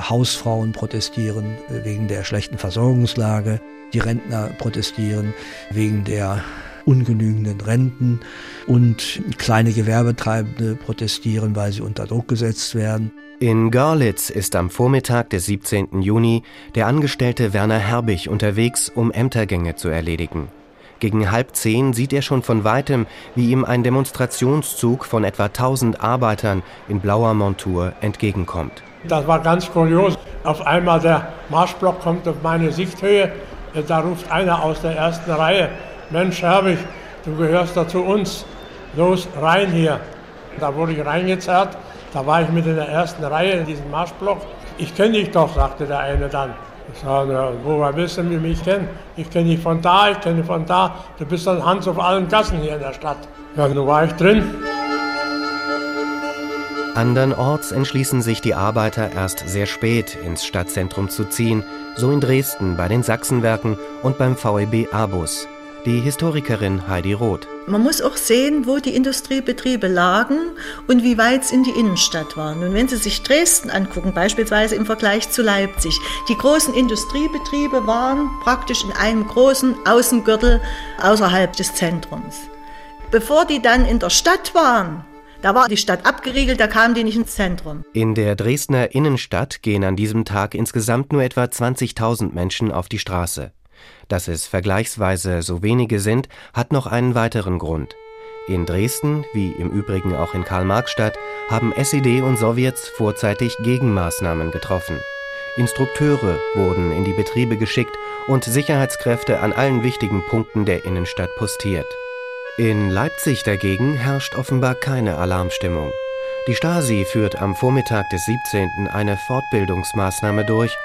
Hausfrauen protestieren wegen der schlechten Versorgungslage, die Rentner protestieren wegen der ungenügenden Renten und kleine Gewerbetreibende protestieren, weil sie unter Druck gesetzt werden. In Görlitz ist am Vormittag des 17. Juni der Angestellte Werner Herbig unterwegs, um Ämtergänge zu erledigen. Gegen halb zehn sieht er schon von weitem, wie ihm ein Demonstrationszug von etwa 1000 Arbeitern in blauer Montur entgegenkommt. Das war ganz kurios. Auf einmal der Marschblock kommt auf meine Sichthöhe. Da ruft einer aus der ersten Reihe: Mensch, Herbig, du gehörst da zu uns. Los, rein hier. Da wurde ich reingezerrt da war ich mit in der ersten Reihe in diesem Marschblock. Ich kenne dich doch, sagte der eine dann. Ich sage, woher willst du mich kennen? Ich kenne dich von da, ich kenne dich von da. Du bist dann Hans auf allen Gassen hier in der Stadt. Ja, nun war ich drin. Andernorts entschließen sich die Arbeiter erst sehr spät ins Stadtzentrum zu ziehen, so in Dresden bei den Sachsenwerken und beim VEB Abus. Die Historikerin Heidi Roth. Man muss auch sehen, wo die Industriebetriebe lagen und wie weit es in die Innenstadt waren. Und wenn Sie sich Dresden angucken, beispielsweise im Vergleich zu Leipzig, die großen Industriebetriebe waren praktisch in einem großen Außengürtel außerhalb des Zentrums. Bevor die dann in der Stadt waren, da war die Stadt abgeriegelt, da kamen die nicht ins Zentrum. In der Dresdner Innenstadt gehen an diesem Tag insgesamt nur etwa 20.000 Menschen auf die Straße. Dass es vergleichsweise so wenige sind, hat noch einen weiteren Grund. In Dresden, wie im Übrigen auch in Karl-Marx-Stadt, haben SED und Sowjets vorzeitig Gegenmaßnahmen getroffen. Instrukteure wurden in die Betriebe geschickt und Sicherheitskräfte an allen wichtigen Punkten der Innenstadt postiert. In Leipzig dagegen herrscht offenbar keine Alarmstimmung. Die Stasi führt am Vormittag des 17. eine Fortbildungsmaßnahme durch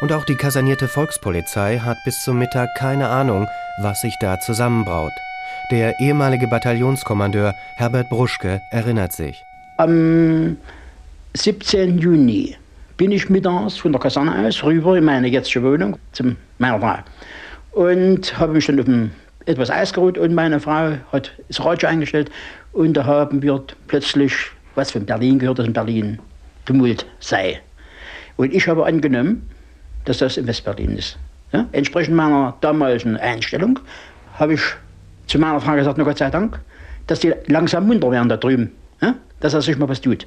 Und auch die kasernierte Volkspolizei hat bis zum Mittag keine Ahnung, was sich da zusammenbraut. Der ehemalige Bataillonskommandeur Herbert Bruschke erinnert sich. Am 17. Juni bin ich mittags von der Kaserne aus rüber in meine jetzige Wohnung zum meiner Frau und habe mich dann auf dem etwas ausgeruht und meine Frau hat das Radio eingestellt und da haben wir plötzlich was von Berlin gehört, dass in Berlin Tumult sei. Und ich habe angenommen, dass das in Westberlin ist. Ja? Entsprechend meiner damaligen Einstellung habe ich zu meiner Frau gesagt, na Gott sei Dank, dass die langsam munter werden da drüben, ja? dass er sich mal was tut.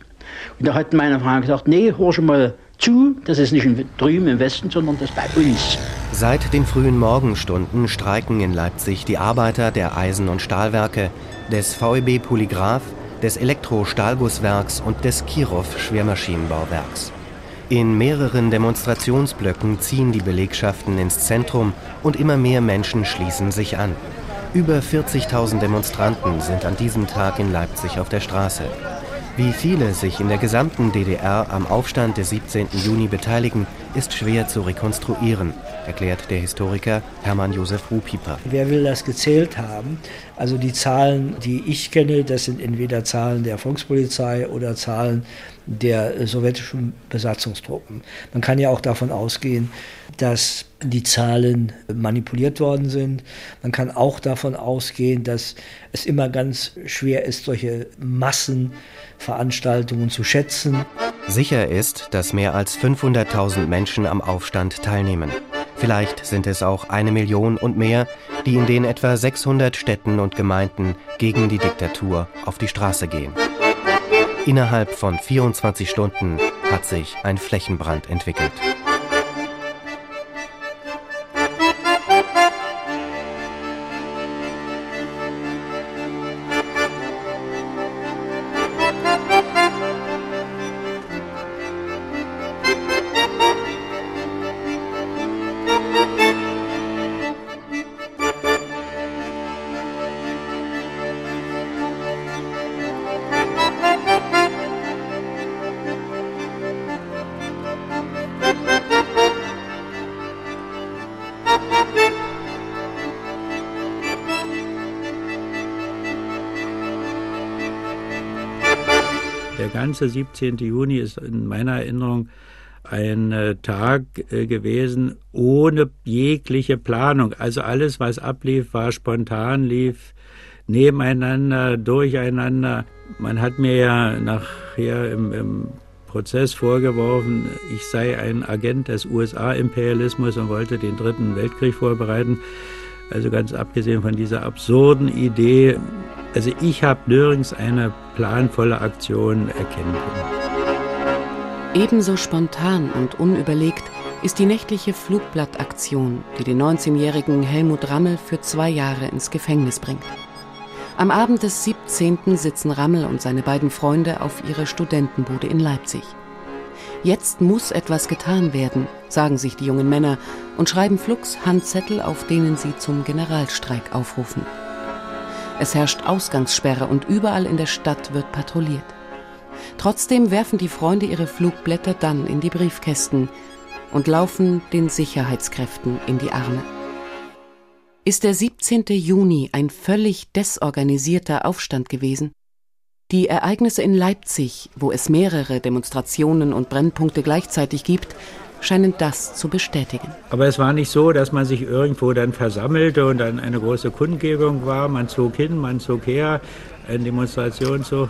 Und da hat meine Frau gesagt, nee, hör schon mal zu, das ist nicht drüben im Westen, sondern das bei uns. Seit den frühen Morgenstunden streiken in Leipzig die Arbeiter der Eisen- und Stahlwerke, des VEB Polygraph, des Elektro-Stahlgusswerks und des Kirov Schwermaschinenbauwerks. In mehreren Demonstrationsblöcken ziehen die Belegschaften ins Zentrum und immer mehr Menschen schließen sich an. Über 40.000 Demonstranten sind an diesem Tag in Leipzig auf der Straße. Wie viele sich in der gesamten DDR am Aufstand des 17. Juni beteiligen, ist schwer zu rekonstruieren, erklärt der Historiker Hermann Josef Ruhpieper. Wer will das gezählt haben? Also die Zahlen, die ich kenne, das sind entweder Zahlen der Volkspolizei oder Zahlen der sowjetischen Besatzungstruppen. Man kann ja auch davon ausgehen, dass die Zahlen manipuliert worden sind. Man kann auch davon ausgehen, dass es immer ganz schwer ist, solche Massenveranstaltungen zu schätzen. Sicher ist, dass mehr als 500.000 Menschen am Aufstand teilnehmen. Vielleicht sind es auch eine Million und mehr, die in den etwa 600 Städten und Gemeinden gegen die Diktatur auf die Straße gehen. Innerhalb von 24 Stunden hat sich ein Flächenbrand entwickelt. Ganze 17. Juni ist in meiner Erinnerung ein äh, Tag äh, gewesen ohne jegliche Planung. Also alles, was ablief, war spontan, lief nebeneinander, durcheinander. Man hat mir ja nachher im, im Prozess vorgeworfen, ich sei ein Agent des USA-Imperialismus und wollte den Dritten Weltkrieg vorbereiten. Also ganz abgesehen von dieser absurden Idee, also ich habe nirgends eine planvolle Aktion erkennen können. Ebenso spontan und unüberlegt ist die nächtliche Flugblattaktion, die den 19-jährigen Helmut Rammel für zwei Jahre ins Gefängnis bringt. Am Abend des 17. sitzen Rammel und seine beiden Freunde auf ihrer Studentenbude in Leipzig. Jetzt muss etwas getan werden, sagen sich die jungen Männer und schreiben flugs Handzettel, auf denen sie zum Generalstreik aufrufen. Es herrscht Ausgangssperre und überall in der Stadt wird patrouilliert. Trotzdem werfen die Freunde ihre Flugblätter dann in die Briefkästen und laufen den Sicherheitskräften in die Arme. Ist der 17. Juni ein völlig desorganisierter Aufstand gewesen? Die Ereignisse in Leipzig, wo es mehrere Demonstrationen und Brennpunkte gleichzeitig gibt, scheinen das zu bestätigen. Aber es war nicht so, dass man sich irgendwo dann versammelte und dann eine große Kundgebung war. Man zog hin, man zog her, ein Demonstrationszug,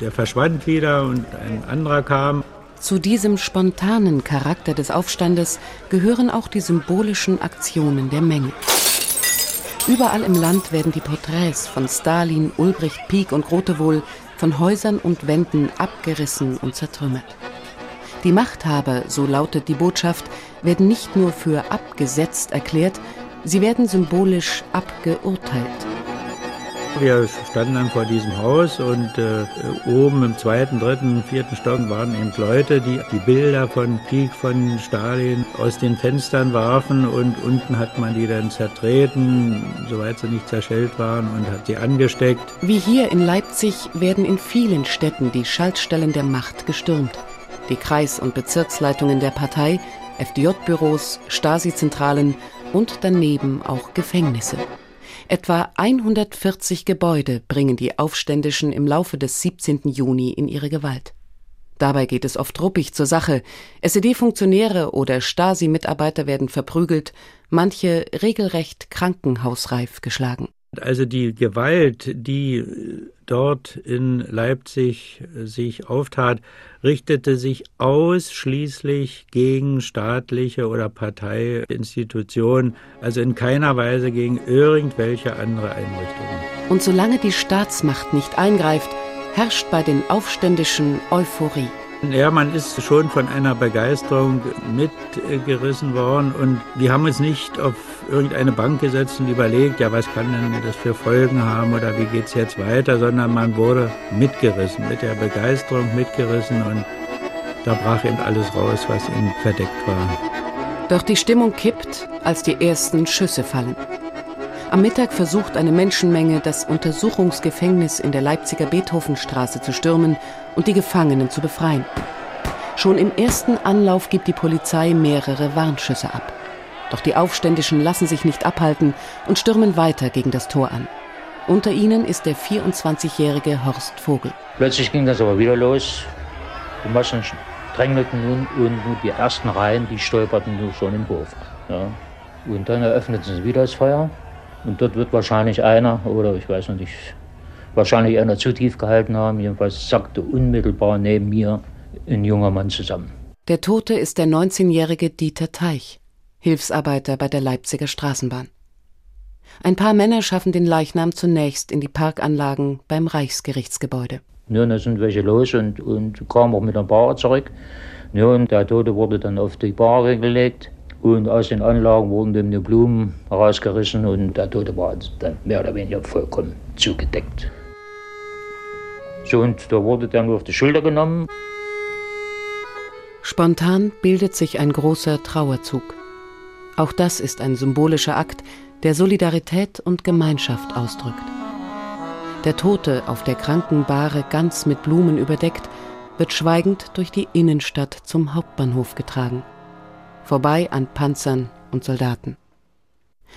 der verschwand wieder und ein anderer kam. Zu diesem spontanen Charakter des Aufstandes gehören auch die symbolischen Aktionen der Menge. Überall im Land werden die Porträts von Stalin, Ulbricht, Pieck und Grotewohl von Häusern und Wänden abgerissen und zertrümmert. Die Machthaber, so lautet die Botschaft, werden nicht nur für abgesetzt erklärt, sie werden symbolisch abgeurteilt. Wir standen dann vor diesem Haus und äh, oben im zweiten, dritten, vierten Stock waren eben Leute, die die Bilder von Krieg, von Stalin aus den Fenstern warfen und unten hat man die dann zertreten, soweit sie nicht zerschellt waren und hat sie angesteckt. Wie hier in Leipzig werden in vielen Städten die Schaltstellen der Macht gestürmt. Die Kreis- und Bezirksleitungen der Partei FDJ-Büros, Stasi-Zentralen und daneben auch Gefängnisse. Etwa 140 Gebäude bringen die Aufständischen im Laufe des 17. Juni in ihre Gewalt. Dabei geht es oft ruppig zur Sache. SED-Funktionäre oder Stasi-Mitarbeiter werden verprügelt, manche regelrecht krankenhausreif geschlagen. Also die Gewalt, die dort in Leipzig sich auftat, richtete sich ausschließlich gegen staatliche oder Parteiinstitutionen, also in keiner Weise gegen irgendwelche andere Einrichtungen. Und solange die Staatsmacht nicht eingreift, herrscht bei den Aufständischen Euphorie. Ja, man ist schon von einer Begeisterung mitgerissen worden und wir haben uns nicht auf irgendeine Bank gesetzt und überlegt, ja, was kann denn das für Folgen haben oder wie geht es jetzt weiter, sondern man wurde mitgerissen, mit der Begeisterung mitgerissen und da brach eben alles raus, was ihm verdeckt war. Doch die Stimmung kippt, als die ersten Schüsse fallen. Am Mittag versucht eine Menschenmenge, das Untersuchungsgefängnis in der Leipziger Beethovenstraße zu stürmen und die Gefangenen zu befreien. Schon im ersten Anlauf gibt die Polizei mehrere Warnschüsse ab. Doch die Aufständischen lassen sich nicht abhalten und stürmen weiter gegen das Tor an. Unter ihnen ist der 24-jährige Horst Vogel. Plötzlich ging das aber wieder los. Die Massen drängelten nun und die ersten Reihen, die stolperten nun schon im Hof. Ja. Und dann eröffneten sie wieder das Feuer. Und dort wird wahrscheinlich einer, oder ich weiß noch nicht, wahrscheinlich einer zu tief gehalten haben. Jedenfalls sackte unmittelbar neben mir ein junger Mann zusammen. Der Tote ist der 19-jährige Dieter Teich, Hilfsarbeiter bei der Leipziger Straßenbahn. Ein paar Männer schaffen den Leichnam zunächst in die Parkanlagen beim Reichsgerichtsgebäude. Ja, da sind welche los und, und kamen auch mit der Bar zurück. Ja, und der Tote wurde dann auf die Bar gelegt. Und aus den Anlagen wurden dann die Blumen herausgerissen und der Tote war dann mehr oder weniger vollkommen zugedeckt. So, und da wurde dann nur auf die Schulter genommen. Spontan bildet sich ein großer Trauerzug. Auch das ist ein symbolischer Akt, der Solidarität und Gemeinschaft ausdrückt. Der Tote, auf der Krankenbahre ganz mit Blumen überdeckt, wird schweigend durch die Innenstadt zum Hauptbahnhof getragen vorbei an Panzern und Soldaten.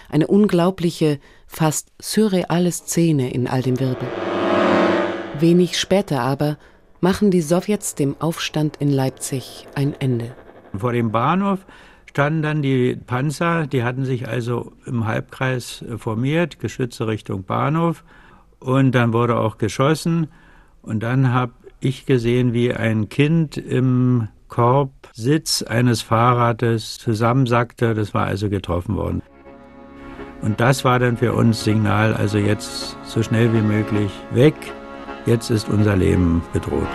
Eine unglaubliche, fast surreale Szene in all dem Wirbel. Wenig später aber machen die Sowjets dem Aufstand in Leipzig ein Ende. Vor dem Bahnhof standen dann die Panzer, die hatten sich also im Halbkreis formiert, Geschütze Richtung Bahnhof. Und dann wurde auch geschossen. Und dann habe ich gesehen, wie ein Kind im Korbsitz eines Fahrrades zusammensackte. Das war also getroffen worden. Und das war dann für uns Signal, also jetzt so schnell wie möglich weg. Jetzt ist unser Leben bedroht.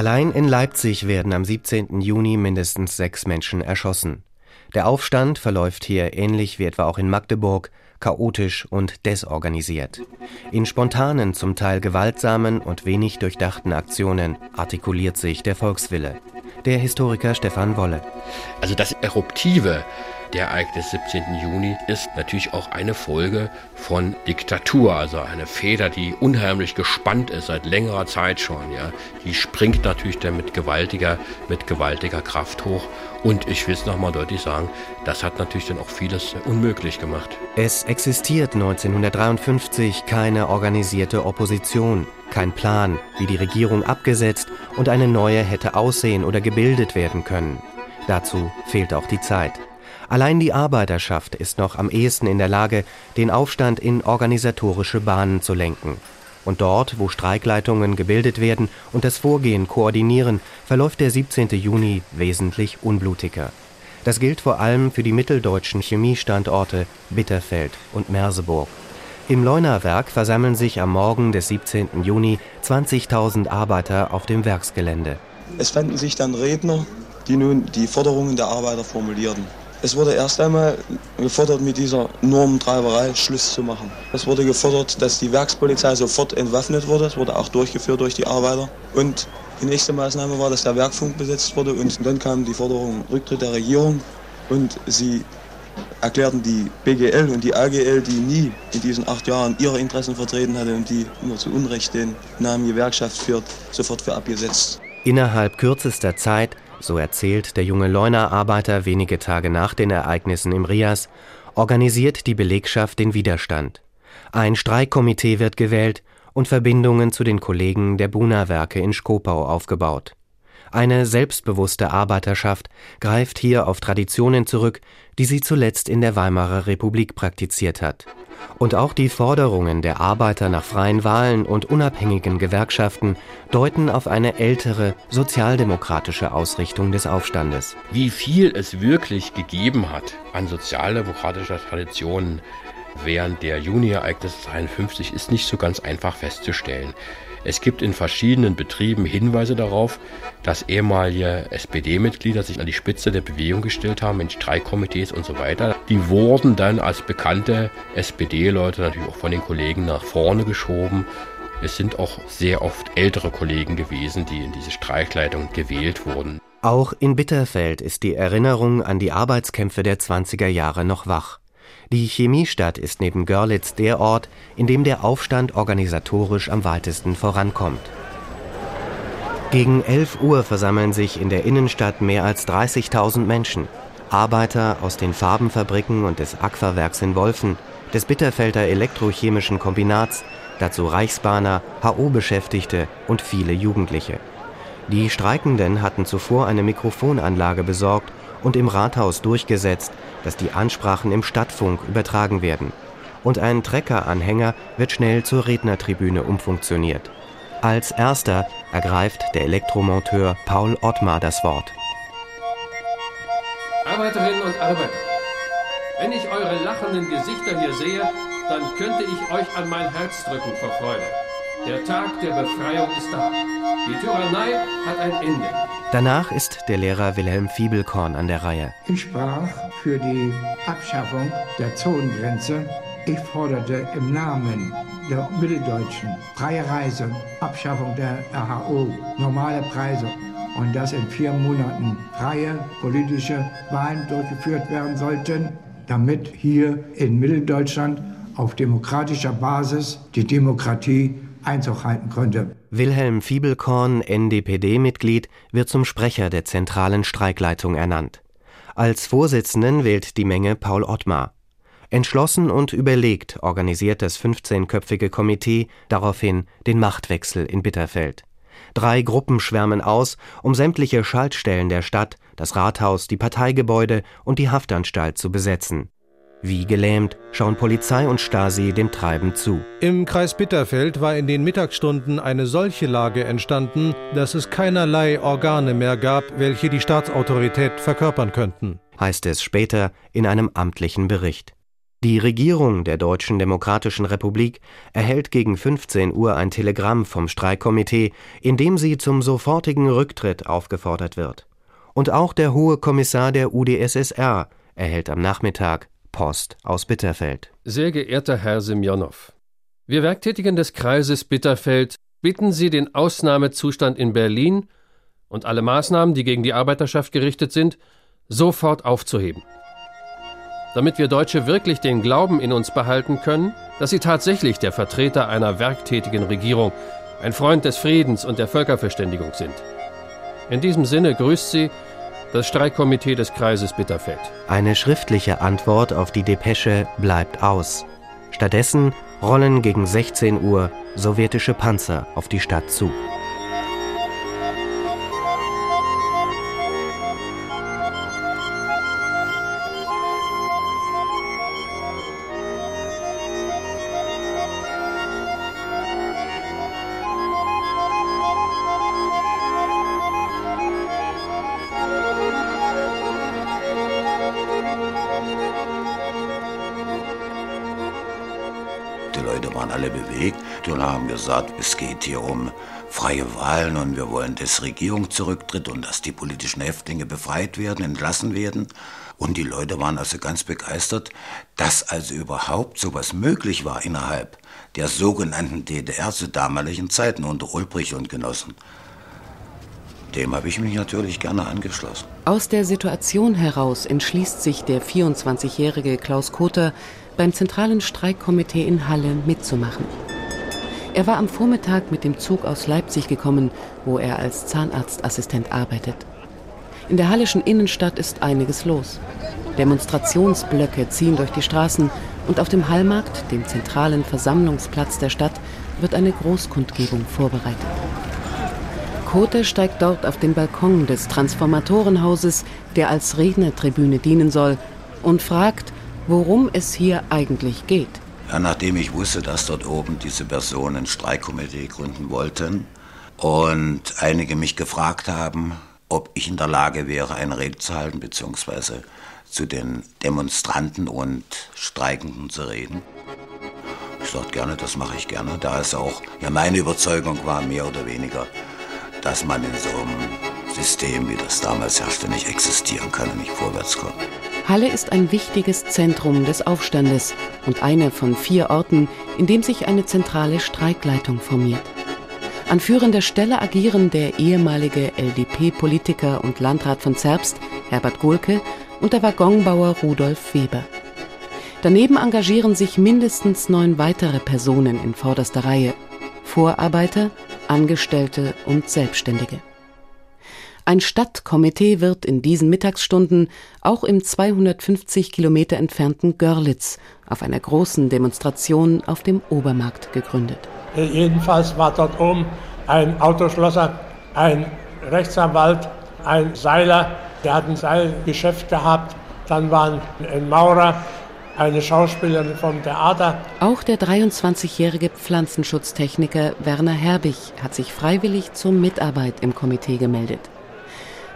Allein in Leipzig werden am 17. Juni mindestens sechs Menschen erschossen. Der Aufstand verläuft hier ähnlich wie etwa auch in Magdeburg, chaotisch und desorganisiert. In spontanen, zum Teil gewaltsamen und wenig durchdachten Aktionen artikuliert sich der Volkswille. Der Historiker Stefan Wolle. Also das Eruptive der Ereignis 17. Juni ist natürlich auch eine Folge von Diktatur, also eine Feder, die unheimlich gespannt ist seit längerer Zeit schon. Ja, die springt natürlich dann mit gewaltiger, mit gewaltiger Kraft hoch. Und ich will es nochmal deutlich sagen, das hat natürlich dann auch vieles unmöglich gemacht. Es existiert 1953 keine organisierte Opposition, kein Plan, wie die Regierung abgesetzt und eine neue hätte aussehen oder gebildet werden können. Dazu fehlt auch die Zeit. Allein die Arbeiterschaft ist noch am ehesten in der Lage, den Aufstand in organisatorische Bahnen zu lenken. Und dort, wo Streikleitungen gebildet werden und das Vorgehen koordinieren, verläuft der 17. Juni wesentlich unblutiger. Das gilt vor allem für die mitteldeutschen Chemiestandorte Bitterfeld und Merseburg. Im Leunawerk versammeln sich am Morgen des 17. Juni 20.000 Arbeiter auf dem Werksgelände. Es fanden sich dann Redner, die nun die Forderungen der Arbeiter formulierten. Es wurde erst einmal gefordert, mit dieser Normtreiberei Schluss zu machen. Es wurde gefordert, dass die Werkspolizei sofort entwaffnet wurde. Es wurde auch durchgeführt durch die Arbeiter. Und die nächste Maßnahme war, dass der Werkfunk besetzt wurde. Und dann kam die Forderung Rücktritt der Regierung. Und sie erklärten die BGL und die AGL, die nie in diesen acht Jahren ihre Interessen vertreten hatte und die nur zu Unrecht den Namen Gewerkschaft führt, sofort für abgesetzt. Innerhalb kürzester Zeit, so erzählt der junge Leuna-Arbeiter wenige Tage nach den Ereignissen im Rias, organisiert die Belegschaft den Widerstand. Ein Streikkomitee wird gewählt und Verbindungen zu den Kollegen der Buna-Werke in Skopau aufgebaut. Eine selbstbewusste Arbeiterschaft greift hier auf Traditionen zurück, die sie zuletzt in der Weimarer Republik praktiziert hat. Und auch die Forderungen der Arbeiter nach freien Wahlen und unabhängigen Gewerkschaften deuten auf eine ältere, sozialdemokratische Ausrichtung des Aufstandes. Wie viel es wirklich gegeben hat an sozialdemokratischer Traditionen während der Juni-Ereignisse 52 ist nicht so ganz einfach festzustellen. Es gibt in verschiedenen Betrieben Hinweise darauf, dass ehemalige SPD-Mitglieder sich an die Spitze der Bewegung gestellt haben, in Streikkomitees und so weiter. Die wurden dann als bekannte SPD-Leute natürlich auch von den Kollegen nach vorne geschoben. Es sind auch sehr oft ältere Kollegen gewesen, die in diese Streikleitung gewählt wurden. Auch in Bitterfeld ist die Erinnerung an die Arbeitskämpfe der 20er Jahre noch wach. Die Chemiestadt ist neben Görlitz der Ort, in dem der Aufstand organisatorisch am weitesten vorankommt. Gegen 11 Uhr versammeln sich in der Innenstadt mehr als 30.000 Menschen. Arbeiter aus den Farbenfabriken und des Aquawerks in Wolfen, des Bitterfelder Elektrochemischen Kombinats, dazu Reichsbahner, HO-Beschäftigte und viele Jugendliche. Die Streikenden hatten zuvor eine Mikrofonanlage besorgt und im Rathaus durchgesetzt, dass die Ansprachen im Stadtfunk übertragen werden. Und ein Treckeranhänger wird schnell zur Rednertribüne umfunktioniert. Als erster ergreift der Elektromonteur Paul Ottmar das Wort. Arbeiterinnen und Arbeiter, wenn ich eure lachenden Gesichter hier sehe, dann könnte ich euch an mein Herz drücken vor Freude. Der Tag der Befreiung ist da. Die Tyrannei hat ein Ende. Danach ist der Lehrer Wilhelm Fiebelkorn an der Reihe. Ich sprach für die Abschaffung der Zonengrenze. Ich forderte im Namen der Mitteldeutschen freie Reise, Abschaffung der RHO, normale Preise und dass in vier Monaten freie politische Wahlen durchgeführt werden sollten, damit hier in Mitteldeutschland auf demokratischer Basis die Demokratie Einzug halten konnte. Wilhelm Fiebelkorn, NDPD-Mitglied, wird zum Sprecher der zentralen Streikleitung ernannt. Als Vorsitzenden wählt die Menge Paul Ottmar. Entschlossen und überlegt organisiert das 15-köpfige Komitee daraufhin den Machtwechsel in Bitterfeld. Drei Gruppen schwärmen aus, um sämtliche Schaltstellen der Stadt, das Rathaus, die Parteigebäude und die Haftanstalt zu besetzen. Wie gelähmt schauen Polizei und Stasi dem Treiben zu. Im Kreis Bitterfeld war in den Mittagsstunden eine solche Lage entstanden, dass es keinerlei Organe mehr gab, welche die Staatsautorität verkörpern könnten, heißt es später in einem amtlichen Bericht. Die Regierung der Deutschen Demokratischen Republik erhält gegen 15 Uhr ein Telegramm vom Streikkomitee, in dem sie zum sofortigen Rücktritt aufgefordert wird. Und auch der hohe Kommissar der UdSSR erhält am Nachmittag Post aus Bitterfeld. Sehr geehrter Herr Semjonow, wir Werktätigen des Kreises Bitterfeld bitten Sie, den Ausnahmezustand in Berlin und alle Maßnahmen, die gegen die Arbeiterschaft gerichtet sind, sofort aufzuheben. Damit wir Deutsche wirklich den Glauben in uns behalten können, dass sie tatsächlich der Vertreter einer werktätigen Regierung, ein Freund des Friedens und der Völkerverständigung sind. In diesem Sinne grüßt Sie das Streikkomitee des Kreises Bitterfeld. Eine schriftliche Antwort auf die Depesche bleibt aus. Stattdessen rollen gegen 16 Uhr sowjetische Panzer auf die Stadt zu. Gesagt, es geht hier um freie Wahlen und wir wollen, dass Regierung zurücktritt und dass die politischen Häftlinge befreit werden, entlassen werden. Und die Leute waren also ganz begeistert, dass also überhaupt sowas möglich war innerhalb der sogenannten DDR zu damaligen Zeiten unter Ulbricht und Genossen. Dem habe ich mich natürlich gerne angeschlossen. Aus der Situation heraus entschließt sich der 24-jährige Klaus Koter, beim zentralen Streikkomitee in Halle mitzumachen. Er war am Vormittag mit dem Zug aus Leipzig gekommen, wo er als Zahnarztassistent arbeitet. In der hallischen Innenstadt ist einiges los. Demonstrationsblöcke ziehen durch die Straßen und auf dem Hallmarkt, dem zentralen Versammlungsplatz der Stadt, wird eine Großkundgebung vorbereitet. Kote steigt dort auf den Balkon des Transformatorenhauses, der als Rednertribüne dienen soll, und fragt, worum es hier eigentlich geht. Ja, nachdem ich wusste, dass dort oben diese Personen Streikkomitee gründen wollten und einige mich gefragt haben, ob ich in der Lage wäre, eine Rede zu halten, beziehungsweise zu den Demonstranten und Streikenden zu reden. Ich sagte gerne, das mache ich gerne, da es auch ja meine Überzeugung war, mehr oder weniger, dass man in so einem System, wie das damals herrschte, nicht existieren kann und nicht vorwärts kommt. Halle ist ein wichtiges Zentrum des Aufstandes und einer von vier Orten, in dem sich eine zentrale Streikleitung formiert. An führender Stelle agieren der ehemalige LDP-Politiker und Landrat von Zerbst, Herbert Gohlke, und der Waggonbauer Rudolf Weber. Daneben engagieren sich mindestens neun weitere Personen in vorderster Reihe. Vorarbeiter, Angestellte und Selbstständige. Ein Stadtkomitee wird in diesen Mittagsstunden auch im 250 Kilometer entfernten Görlitz auf einer großen Demonstration auf dem Obermarkt gegründet. Jedenfalls war dort oben ein Autoschlosser, ein Rechtsanwalt, ein Seiler, der hat ein Seilgeschäft gehabt. Dann waren ein Maurer, eine Schauspielerin vom Theater. Auch der 23-jährige Pflanzenschutztechniker Werner Herbig hat sich freiwillig zur Mitarbeit im Komitee gemeldet.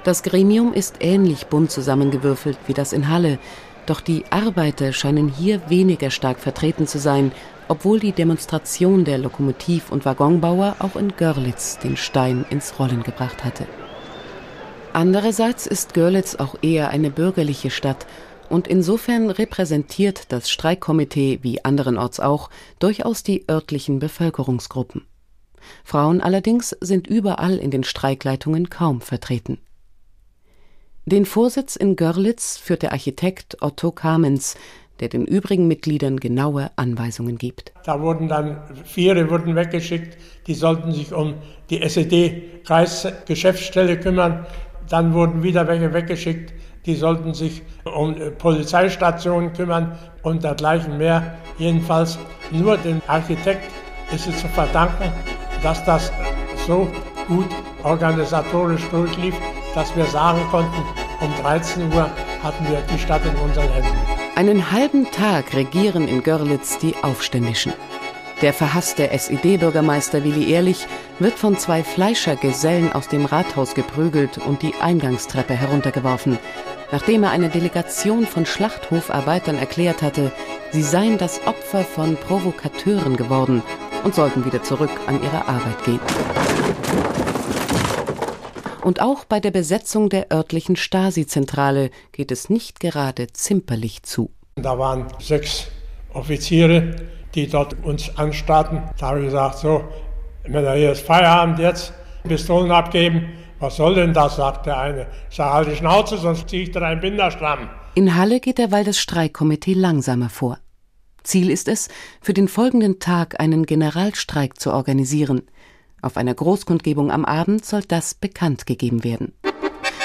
Das Gremium ist ähnlich bunt zusammengewürfelt wie das in Halle, doch die Arbeiter scheinen hier weniger stark vertreten zu sein, obwohl die Demonstration der Lokomotiv- und Waggonbauer auch in Görlitz den Stein ins Rollen gebracht hatte. Andererseits ist Görlitz auch eher eine bürgerliche Stadt und insofern repräsentiert das Streikkomitee wie anderenorts auch durchaus die örtlichen Bevölkerungsgruppen. Frauen allerdings sind überall in den Streikleitungen kaum vertreten. Den Vorsitz in Görlitz führt der Architekt Otto Kamens, der den übrigen Mitgliedern genaue Anweisungen gibt. Da wurden dann vier wurden weggeschickt, die sollten sich um die SED-Kreisgeschäftsstelle kümmern. Dann wurden wieder welche weggeschickt, die sollten sich um äh, Polizeistationen kümmern und dergleichen mehr. Jedenfalls nur dem Architekt ist es zu verdanken, dass das so gut organisatorisch durchlief, dass wir sagen konnten, um 13 Uhr hatten wir die Stadt in unseren Händen. Einen halben Tag regieren in Görlitz die Aufständischen. Der verhasste SED-Bürgermeister Willi Ehrlich wird von zwei Fleischergesellen aus dem Rathaus geprügelt und die Eingangstreppe heruntergeworfen nachdem er eine Delegation von Schlachthofarbeitern erklärt hatte, sie seien das Opfer von Provokateuren geworden und sollten wieder zurück an ihre Arbeit gehen. Und auch bei der Besetzung der örtlichen Stasi-Zentrale geht es nicht gerade zimperlich zu. Da waren sechs Offiziere, die dort uns anstarrten. Da habe ich gesagt, so, Männer, hier ist Feierabend jetzt, Pistolen abgeben was soll denn das, sagt der eine. Sag halt die Schnauze, sonst ziehe ich dir einen Binderstamm. In Halle geht derweil das Streikkomitee langsamer vor. Ziel ist es, für den folgenden Tag einen Generalstreik zu organisieren. Auf einer Großkundgebung am Abend soll das bekannt gegeben werden.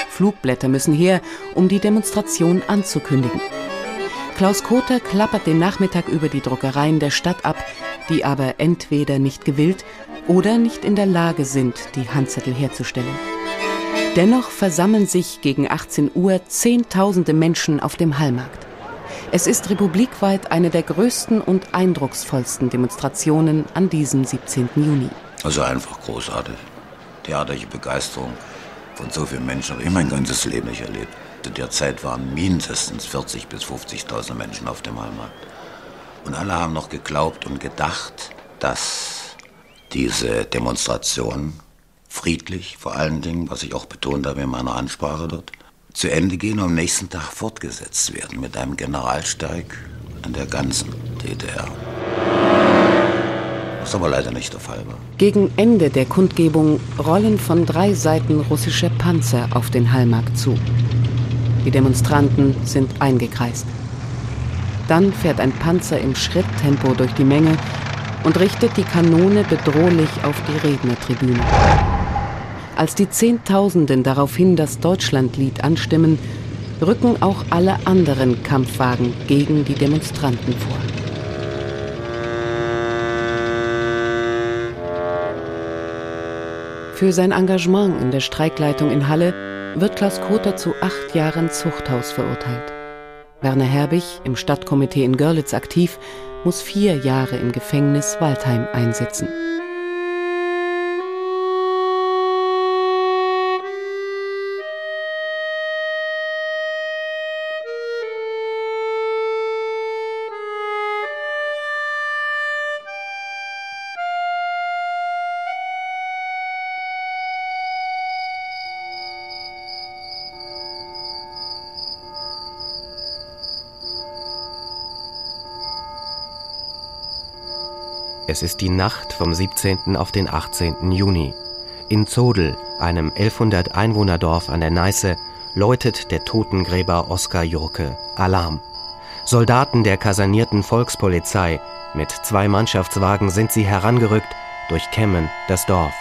Flugblätter müssen her, um die Demonstration anzukündigen. Klaus Koter klappert den Nachmittag über die Druckereien der Stadt ab, die aber entweder nicht gewillt oder nicht in der Lage sind, die Handzettel herzustellen. Dennoch versammeln sich gegen 18 Uhr Zehntausende Menschen auf dem Hallmarkt. Es ist republikweit eine der größten und eindrucksvollsten Demonstrationen an diesem 17. Juni. Also einfach großartig. Theaterliche Begeisterung von so vielen Menschen habe ich mein ganzes Leben nicht erlebt. Zu der Zeit waren mindestens 40.000 bis 50.000 Menschen auf dem Hallmarkt. Und alle haben noch geglaubt und gedacht, dass diese Demonstration friedlich vor allen Dingen, was ich auch betont habe in meiner Ansprache dort, zu Ende gehen und am nächsten Tag fortgesetzt werden mit einem Generalsteig in der ganzen DDR. Was aber leider nicht der Fall war. Gegen Ende der Kundgebung rollen von drei Seiten russische Panzer auf den Hallmarkt zu. Die Demonstranten sind eingekreist. Dann fährt ein Panzer im Schritttempo durch die Menge und richtet die Kanone bedrohlich auf die Rednertribüne. Als die Zehntausenden daraufhin das Deutschlandlied anstimmen, rücken auch alle anderen Kampfwagen gegen die Demonstranten vor. Für sein Engagement in der Streikleitung in Halle wird Klaus Kother zu acht Jahren Zuchthaus verurteilt. Werner Herbig, im Stadtkomitee in Görlitz aktiv, muss vier Jahre im Gefängnis Waldheim einsitzen. Es ist die Nacht vom 17. auf den 18. Juni. In Zodel, einem 1100 Einwohnerdorf an der Neiße, läutet der Totengräber Oskar Jurke Alarm. Soldaten der kasernierten Volkspolizei mit zwei Mannschaftswagen sind sie herangerückt, durchkämmen das Dorf.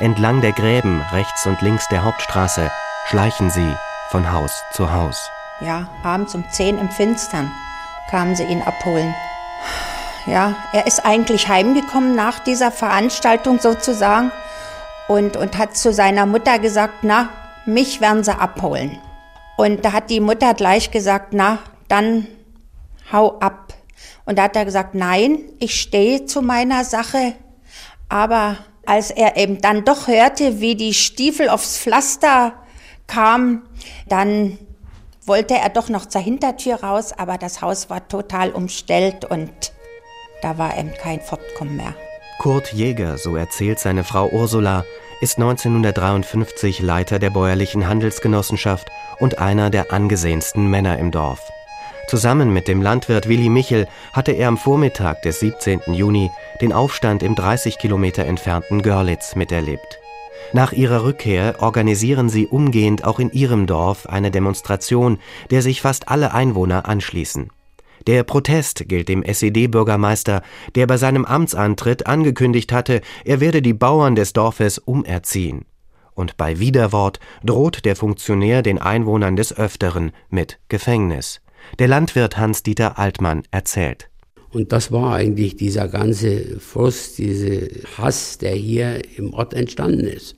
Entlang der Gräben rechts und links der Hauptstraße schleichen sie von Haus zu Haus. Ja, abends um 10 im Finstern kamen sie ihn abholen. Ja, er ist eigentlich heimgekommen nach dieser Veranstaltung sozusagen und, und hat zu seiner Mutter gesagt, na, mich werden sie abholen. Und da hat die Mutter gleich gesagt, na, dann hau ab. Und da hat er gesagt, nein, ich stehe zu meiner Sache. Aber als er eben dann doch hörte, wie die Stiefel aufs Pflaster kamen, dann wollte er doch noch zur Hintertür raus, aber das Haus war total umstellt und da war eben kein Fortkommen mehr. Kurt Jäger, so erzählt seine Frau Ursula, ist 1953 Leiter der bäuerlichen Handelsgenossenschaft und einer der angesehensten Männer im Dorf. Zusammen mit dem Landwirt Willi Michel hatte er am Vormittag des 17. Juni den Aufstand im 30 Kilometer entfernten Görlitz miterlebt. Nach ihrer Rückkehr organisieren sie umgehend auch in ihrem Dorf eine Demonstration, der sich fast alle Einwohner anschließen. Der Protest gilt dem SED-Bürgermeister, der bei seinem Amtsantritt angekündigt hatte, er werde die Bauern des Dorfes umerziehen. Und bei Widerwort droht der Funktionär den Einwohnern des Öfteren mit Gefängnis. Der Landwirt Hans-Dieter Altmann erzählt. Und das war eigentlich dieser ganze Frust, dieser Hass, der hier im Ort entstanden ist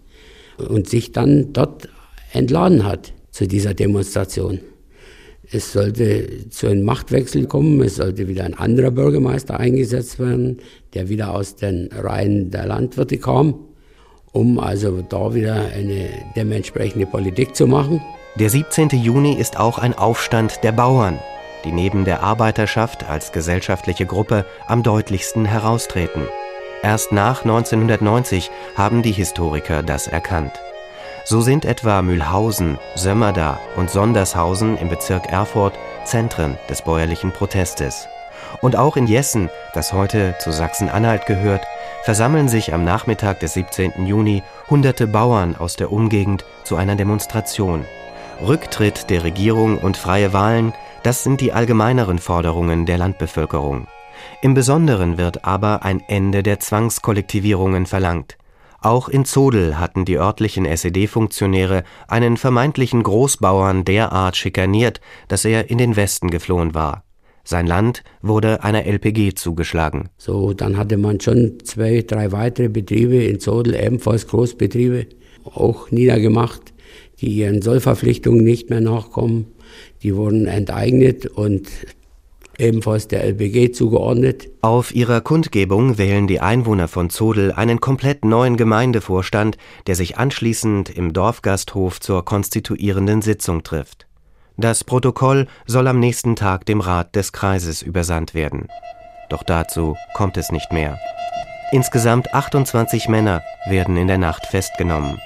und sich dann dort entladen hat zu dieser Demonstration. Es sollte zu einem Machtwechsel kommen, es sollte wieder ein anderer Bürgermeister eingesetzt werden, der wieder aus den Reihen der Landwirte kam, um also da wieder eine dementsprechende Politik zu machen. Der 17. Juni ist auch ein Aufstand der Bauern, die neben der Arbeiterschaft als gesellschaftliche Gruppe am deutlichsten heraustreten. Erst nach 1990 haben die Historiker das erkannt. So sind etwa Mühlhausen, Sömmerda und Sondershausen im Bezirk Erfurt Zentren des bäuerlichen Protestes. Und auch in Jessen, das heute zu Sachsen-Anhalt gehört, versammeln sich am Nachmittag des 17. Juni hunderte Bauern aus der Umgegend zu einer Demonstration. Rücktritt der Regierung und freie Wahlen, das sind die allgemeineren Forderungen der Landbevölkerung. Im Besonderen wird aber ein Ende der Zwangskollektivierungen verlangt. Auch in Zodel hatten die örtlichen SED-Funktionäre einen vermeintlichen Großbauern derart schikaniert, dass er in den Westen geflohen war. Sein Land wurde einer LPG zugeschlagen. So, dann hatte man schon zwei, drei weitere Betriebe in Zodel, ebenfalls Großbetriebe, auch niedergemacht, die ihren Sollverpflichtungen nicht mehr nachkommen. Die wurden enteignet und ebenfalls der LBG zugeordnet. Auf ihrer Kundgebung wählen die Einwohner von Zodel einen komplett neuen Gemeindevorstand, der sich anschließend im Dorfgasthof zur konstituierenden Sitzung trifft. Das Protokoll soll am nächsten Tag dem Rat des Kreises übersandt werden. Doch dazu kommt es nicht mehr. Insgesamt 28 Männer werden in der Nacht festgenommen.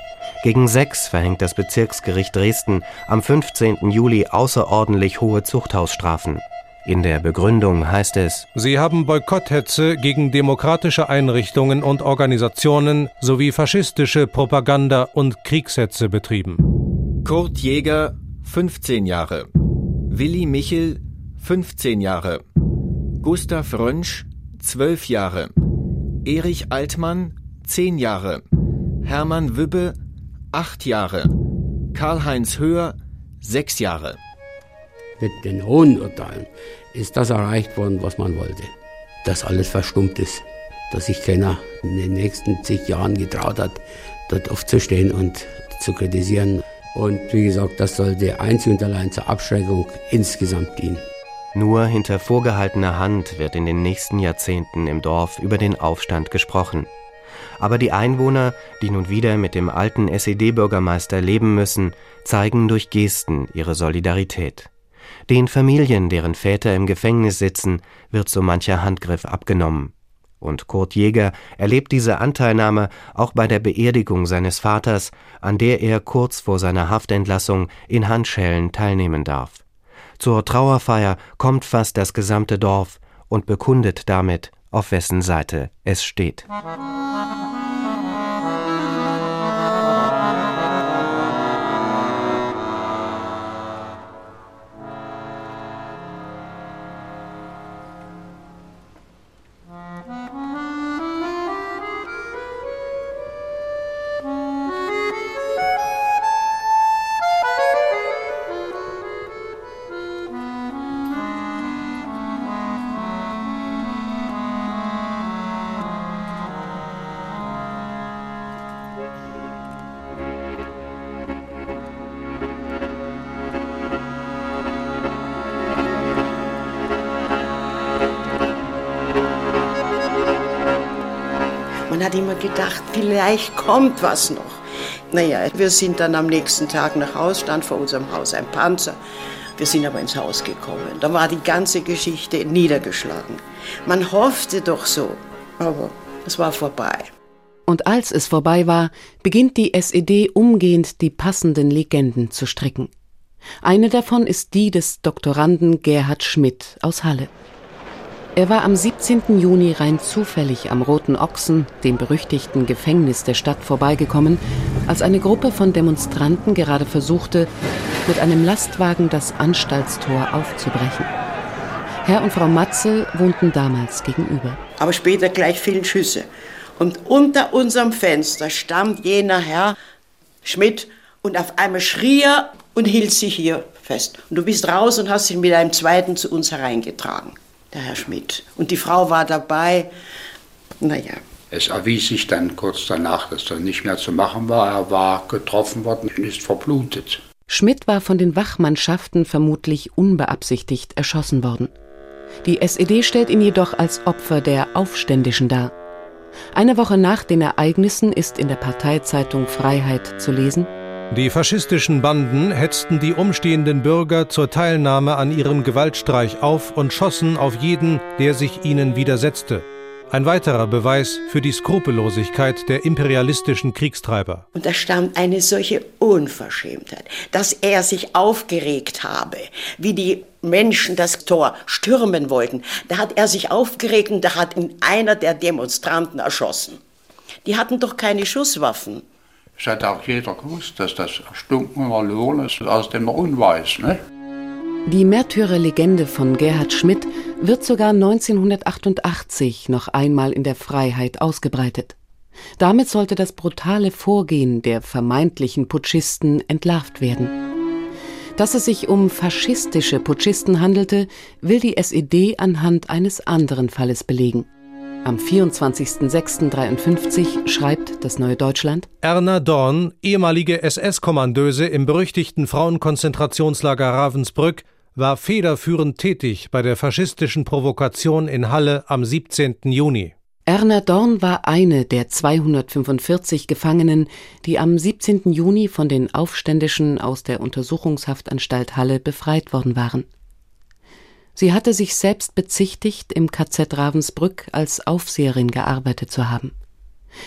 Gegen sechs verhängt das Bezirksgericht Dresden am 15. Juli außerordentlich hohe Zuchthausstrafen. In der Begründung heißt es, Sie haben Boykotthetze gegen demokratische Einrichtungen und Organisationen sowie faschistische Propaganda und Kriegshetze betrieben. Kurt Jäger, 15 Jahre. Willi Michel, 15 Jahre. Gustav Rönsch, 12 Jahre. Erich Altmann, 10 Jahre. Hermann Wübbe, 8 Jahre. Karl-Heinz Höher, 6 Jahre. Mit den hohen Urteilen ist das erreicht worden, was man wollte. Dass alles verstummt ist. Dass sich keiner in den nächsten zig Jahren getraut hat, dort aufzustehen und zu kritisieren. Und wie gesagt, das sollte einzig und allein zur Abschreckung insgesamt dienen. Nur hinter vorgehaltener Hand wird in den nächsten Jahrzehnten im Dorf über den Aufstand gesprochen. Aber die Einwohner, die nun wieder mit dem alten SED-Bürgermeister leben müssen, zeigen durch Gesten ihre Solidarität. Den Familien, deren Väter im Gefängnis sitzen, wird so mancher Handgriff abgenommen. Und Kurt Jäger erlebt diese Anteilnahme auch bei der Beerdigung seines Vaters, an der er kurz vor seiner Haftentlassung in Handschellen teilnehmen darf. Zur Trauerfeier kommt fast das gesamte Dorf und bekundet damit, auf wessen Seite es steht. Hat immer gedacht, vielleicht kommt was noch. Naja, wir sind dann am nächsten Tag nach Hause, stand vor unserem Haus ein Panzer. Wir sind aber ins Haus gekommen. Da war die ganze Geschichte niedergeschlagen. Man hoffte doch so, aber es war vorbei. Und als es vorbei war, beginnt die SED umgehend die passenden Legenden zu stricken. Eine davon ist die des Doktoranden Gerhard Schmidt aus Halle. Er war am 17. Juni rein zufällig am Roten Ochsen, dem berüchtigten Gefängnis der Stadt, vorbeigekommen, als eine Gruppe von Demonstranten gerade versuchte, mit einem Lastwagen das Anstaltstor aufzubrechen. Herr und Frau Matzel wohnten damals gegenüber. Aber später gleich fielen Schüsse. Und unter unserem Fenster stand jener Herr Schmidt und auf einmal schrie er und hielt sich hier fest. Und du bist raus und hast ihn mit einem zweiten zu uns hereingetragen der Herr Schmidt. Und die Frau war dabei. Naja. Es erwies sich dann kurz danach, dass das nicht mehr zu machen war. Er war getroffen worden und ist verblutet. Schmidt war von den Wachmannschaften vermutlich unbeabsichtigt erschossen worden. Die SED stellt ihn jedoch als Opfer der Aufständischen dar. Eine Woche nach den Ereignissen ist in der Parteizeitung Freiheit zu lesen, die faschistischen Banden hetzten die umstehenden Bürger zur Teilnahme an ihrem Gewaltstreich auf und schossen auf jeden, der sich ihnen widersetzte. Ein weiterer Beweis für die Skrupellosigkeit der imperialistischen Kriegstreiber. Und da stand eine solche Unverschämtheit, dass er sich aufgeregt habe, wie die Menschen das Tor stürmen wollten. Da hat er sich aufgeregt und da hat ihn einer der Demonstranten erschossen. Die hatten doch keine Schusswaffen. Es hat auch jeder gewusst, dass das erstunkener Lohn ist, aus dem er unweis. Ne? Die Märtyrerlegende von Gerhard Schmidt wird sogar 1988 noch einmal in der Freiheit ausgebreitet. Damit sollte das brutale Vorgehen der vermeintlichen Putschisten entlarvt werden. Dass es sich um faschistische Putschisten handelte, will die SED anhand eines anderen Falles belegen. Am 24.06.53 schreibt das Neue Deutschland Erna Dorn, ehemalige SS-Kommandöse im berüchtigten Frauenkonzentrationslager Ravensbrück, war federführend tätig bei der faschistischen Provokation in Halle am 17. Juni. Erna Dorn war eine der 245 Gefangenen, die am 17. Juni von den Aufständischen aus der Untersuchungshaftanstalt Halle befreit worden waren. Sie hatte sich selbst bezichtigt, im KZ Ravensbrück als Aufseherin gearbeitet zu haben.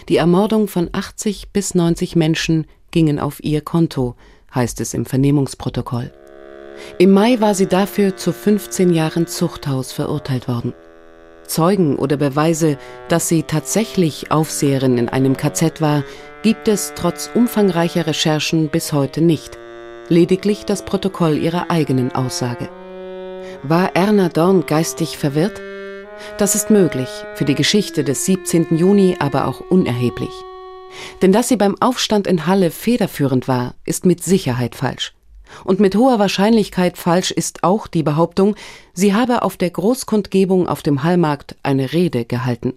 Die Ermordung von 80 bis 90 Menschen gingen auf ihr Konto, heißt es im Vernehmungsprotokoll. Im Mai war sie dafür zu 15 Jahren Zuchthaus verurteilt worden. Zeugen oder Beweise, dass sie tatsächlich Aufseherin in einem KZ war, gibt es trotz umfangreicher Recherchen bis heute nicht. Lediglich das Protokoll ihrer eigenen Aussage. War Erna Dorn geistig verwirrt? Das ist möglich, für die Geschichte des 17. Juni aber auch unerheblich. Denn dass sie beim Aufstand in Halle federführend war, ist mit Sicherheit falsch. Und mit hoher Wahrscheinlichkeit falsch ist auch die Behauptung, sie habe auf der Großkundgebung auf dem Hallmarkt eine Rede gehalten.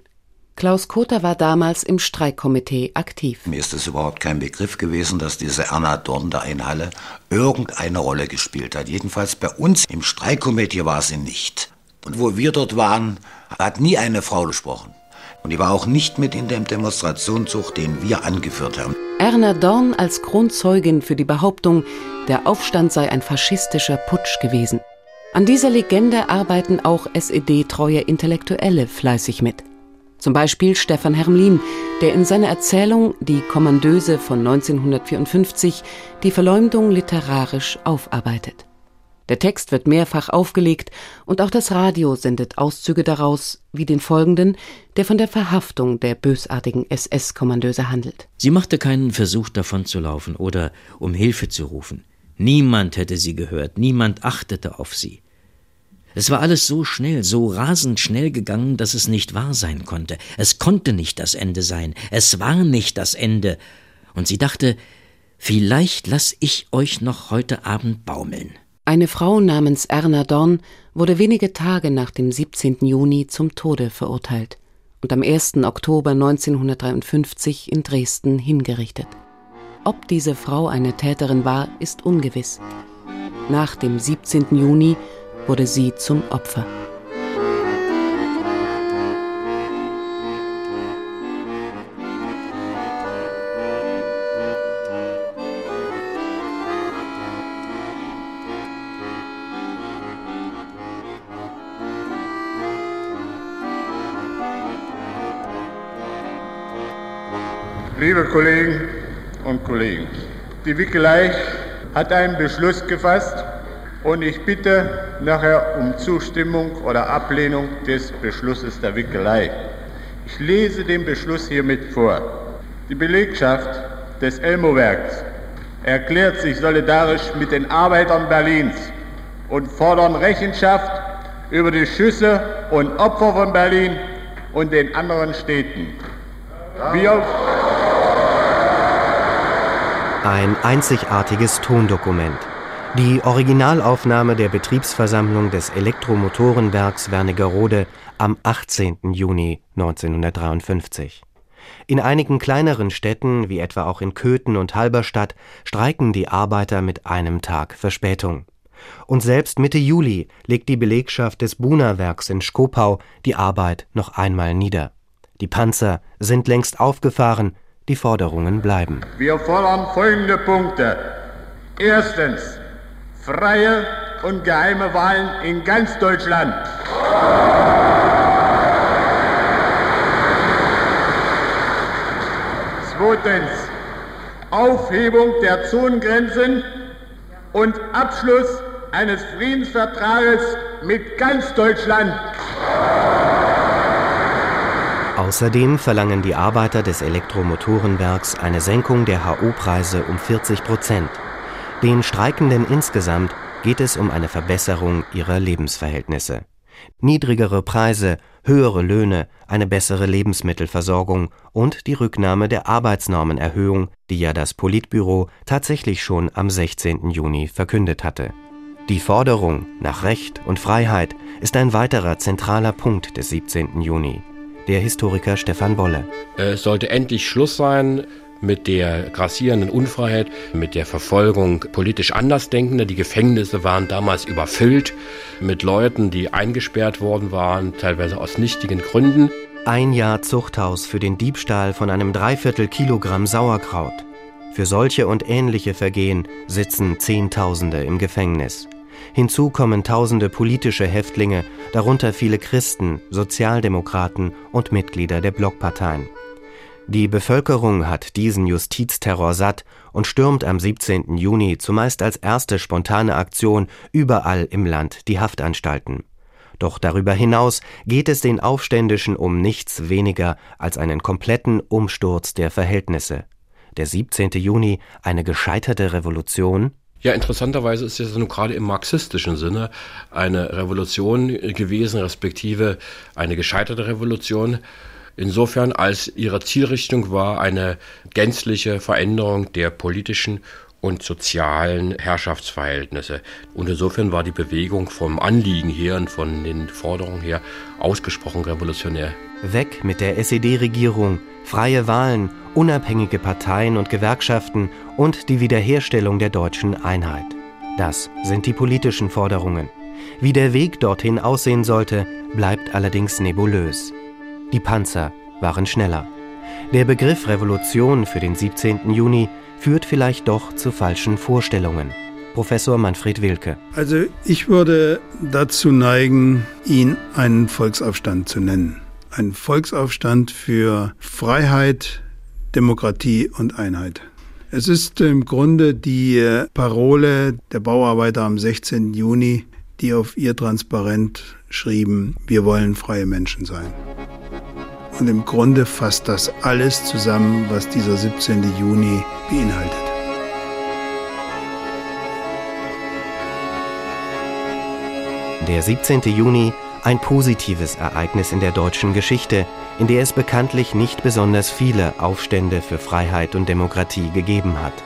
Klaus Koter war damals im Streikkomitee aktiv. Mir ist es überhaupt kein Begriff gewesen, dass diese Erna Dorn da in Halle irgendeine Rolle gespielt hat. Jedenfalls bei uns im Streikkomitee war sie nicht. Und wo wir dort waren, hat nie eine Frau gesprochen. Und die war auch nicht mit in dem Demonstrationszug, den wir angeführt haben. Erna Dorn als Kronzeugin für die Behauptung, der Aufstand sei ein faschistischer Putsch gewesen. An dieser Legende arbeiten auch SED-treue Intellektuelle fleißig mit. Zum Beispiel Stefan Hermlin, der in seiner Erzählung Die Kommandöse von 1954 die Verleumdung literarisch aufarbeitet. Der Text wird mehrfach aufgelegt und auch das Radio sendet Auszüge daraus, wie den folgenden, der von der Verhaftung der bösartigen SS-Kommandöse handelt. Sie machte keinen Versuch davon zu laufen oder um Hilfe zu rufen. Niemand hätte sie gehört, niemand achtete auf sie. Es war alles so schnell, so rasend schnell gegangen, dass es nicht wahr sein konnte. Es konnte nicht das Ende sein. Es war nicht das Ende. Und sie dachte, vielleicht lass ich euch noch heute Abend baumeln. Eine Frau namens Erna Dorn wurde wenige Tage nach dem 17. Juni zum Tode verurteilt und am 1. Oktober 1953 in Dresden hingerichtet. Ob diese Frau eine Täterin war, ist ungewiss. Nach dem 17. Juni wurde sie zum Opfer. Liebe Kollegen und Kollegen, die Wickelei hat einen Beschluss gefasst, und ich bitte nachher um Zustimmung oder Ablehnung des Beschlusses der Wickelei. Ich lese den Beschluss hiermit vor. Die Belegschaft des Elmo-Werks erklärt sich solidarisch mit den Arbeitern Berlins und fordern Rechenschaft über die Schüsse und Opfer von Berlin und den anderen Städten. Wir Ein einzigartiges Tondokument. Die Originalaufnahme der Betriebsversammlung des Elektromotorenwerks Wernigerode am 18. Juni 1953. In einigen kleineren Städten, wie etwa auch in Köthen und Halberstadt, streiken die Arbeiter mit einem Tag Verspätung. Und selbst Mitte Juli legt die Belegschaft des Buna-Werks in Skopau die Arbeit noch einmal nieder. Die Panzer sind längst aufgefahren, die Forderungen bleiben. Wir fordern folgende Punkte. Erstens freie und geheime Wahlen in ganz Deutschland. Zweitens, Aufhebung der Zonengrenzen und Abschluss eines Friedensvertrages mit ganz Deutschland. Außerdem verlangen die Arbeiter des Elektromotorenwerks eine Senkung der HO-Preise um 40 Prozent. Den Streikenden insgesamt geht es um eine Verbesserung ihrer Lebensverhältnisse. Niedrigere Preise, höhere Löhne, eine bessere Lebensmittelversorgung und die Rücknahme der Arbeitsnormenerhöhung, die ja das Politbüro tatsächlich schon am 16. Juni verkündet hatte. Die Forderung nach Recht und Freiheit ist ein weiterer zentraler Punkt des 17. Juni. Der Historiker Stefan Wolle. Es sollte endlich Schluss sein mit der grassierenden Unfreiheit, mit der Verfolgung politisch Andersdenkender. Die Gefängnisse waren damals überfüllt mit Leuten, die eingesperrt worden waren, teilweise aus nichtigen Gründen. Ein Jahr Zuchthaus für den Diebstahl von einem Dreiviertel Kilogramm Sauerkraut. Für solche und ähnliche Vergehen sitzen Zehntausende im Gefängnis. Hinzu kommen tausende politische Häftlinge, darunter viele Christen, Sozialdemokraten und Mitglieder der Blockparteien. Die Bevölkerung hat diesen Justizterror satt und stürmt am 17. Juni zumeist als erste spontane Aktion überall im Land die Haftanstalten. Doch darüber hinaus geht es den Aufständischen um nichts weniger als einen kompletten Umsturz der Verhältnisse. Der 17. Juni eine gescheiterte Revolution? Ja, interessanterweise ist es nun gerade im marxistischen Sinne eine Revolution gewesen, respektive eine gescheiterte Revolution. Insofern, als ihre Zielrichtung war eine gänzliche Veränderung der politischen und sozialen Herrschaftsverhältnisse. Und insofern war die Bewegung vom Anliegen her und von den Forderungen her ausgesprochen revolutionär. Weg mit der SED-Regierung, freie Wahlen, unabhängige Parteien und Gewerkschaften und die Wiederherstellung der deutschen Einheit. Das sind die politischen Forderungen. Wie der Weg dorthin aussehen sollte, bleibt allerdings nebulös. Die Panzer waren schneller. Der Begriff Revolution für den 17. Juni führt vielleicht doch zu falschen Vorstellungen. Professor Manfred Wilke. Also ich würde dazu neigen, ihn einen Volksaufstand zu nennen. Ein Volksaufstand für Freiheit, Demokratie und Einheit. Es ist im Grunde die Parole der Bauarbeiter am 16. Juni, die auf ihr Transparent schrieben, wir wollen freie Menschen sein. Und im Grunde fasst das alles zusammen, was dieser 17. Juni beinhaltet. Der 17. Juni, ein positives Ereignis in der deutschen Geschichte, in der es bekanntlich nicht besonders viele Aufstände für Freiheit und Demokratie gegeben hat.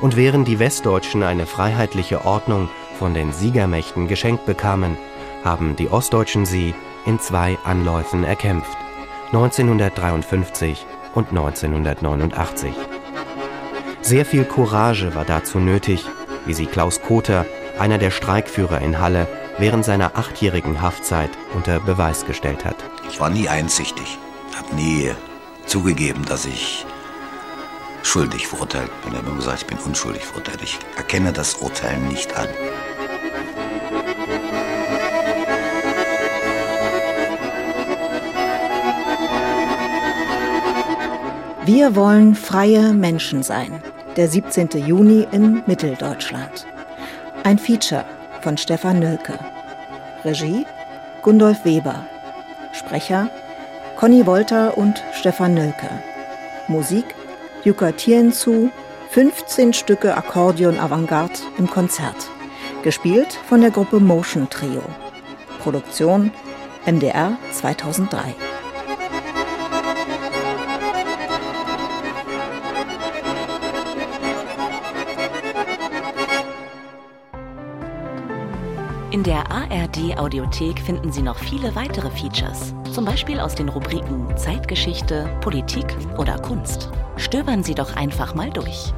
Und während die Westdeutschen eine freiheitliche Ordnung von den Siegermächten geschenkt bekamen, haben die Ostdeutschen sie in zwei Anläufen erkämpft. 1953 und 1989. Sehr viel Courage war dazu nötig, wie sie Klaus Kother, einer der Streikführer in Halle, während seiner achtjährigen Haftzeit unter Beweis gestellt hat. Ich war nie einsichtig, habe nie zugegeben, dass ich schuldig verurteilt bin. Ich habe immer gesagt, ich bin unschuldig verurteilt. Ich erkenne das Urteil nicht an. Wir wollen freie Menschen sein. Der 17. Juni in Mitteldeutschland. Ein Feature von Stefan Nölke. Regie Gundolf Weber. Sprecher Conny Wolter und Stefan Nölke. Musik Jukka Tienzu, 15 Stücke Akkordeon Avantgarde im Konzert. Gespielt von der Gruppe Motion Trio. Produktion MDR 2003. In der ARD Audiothek finden Sie noch viele weitere Features, zum Beispiel aus den Rubriken Zeitgeschichte, Politik oder Kunst. Stöbern Sie doch einfach mal durch.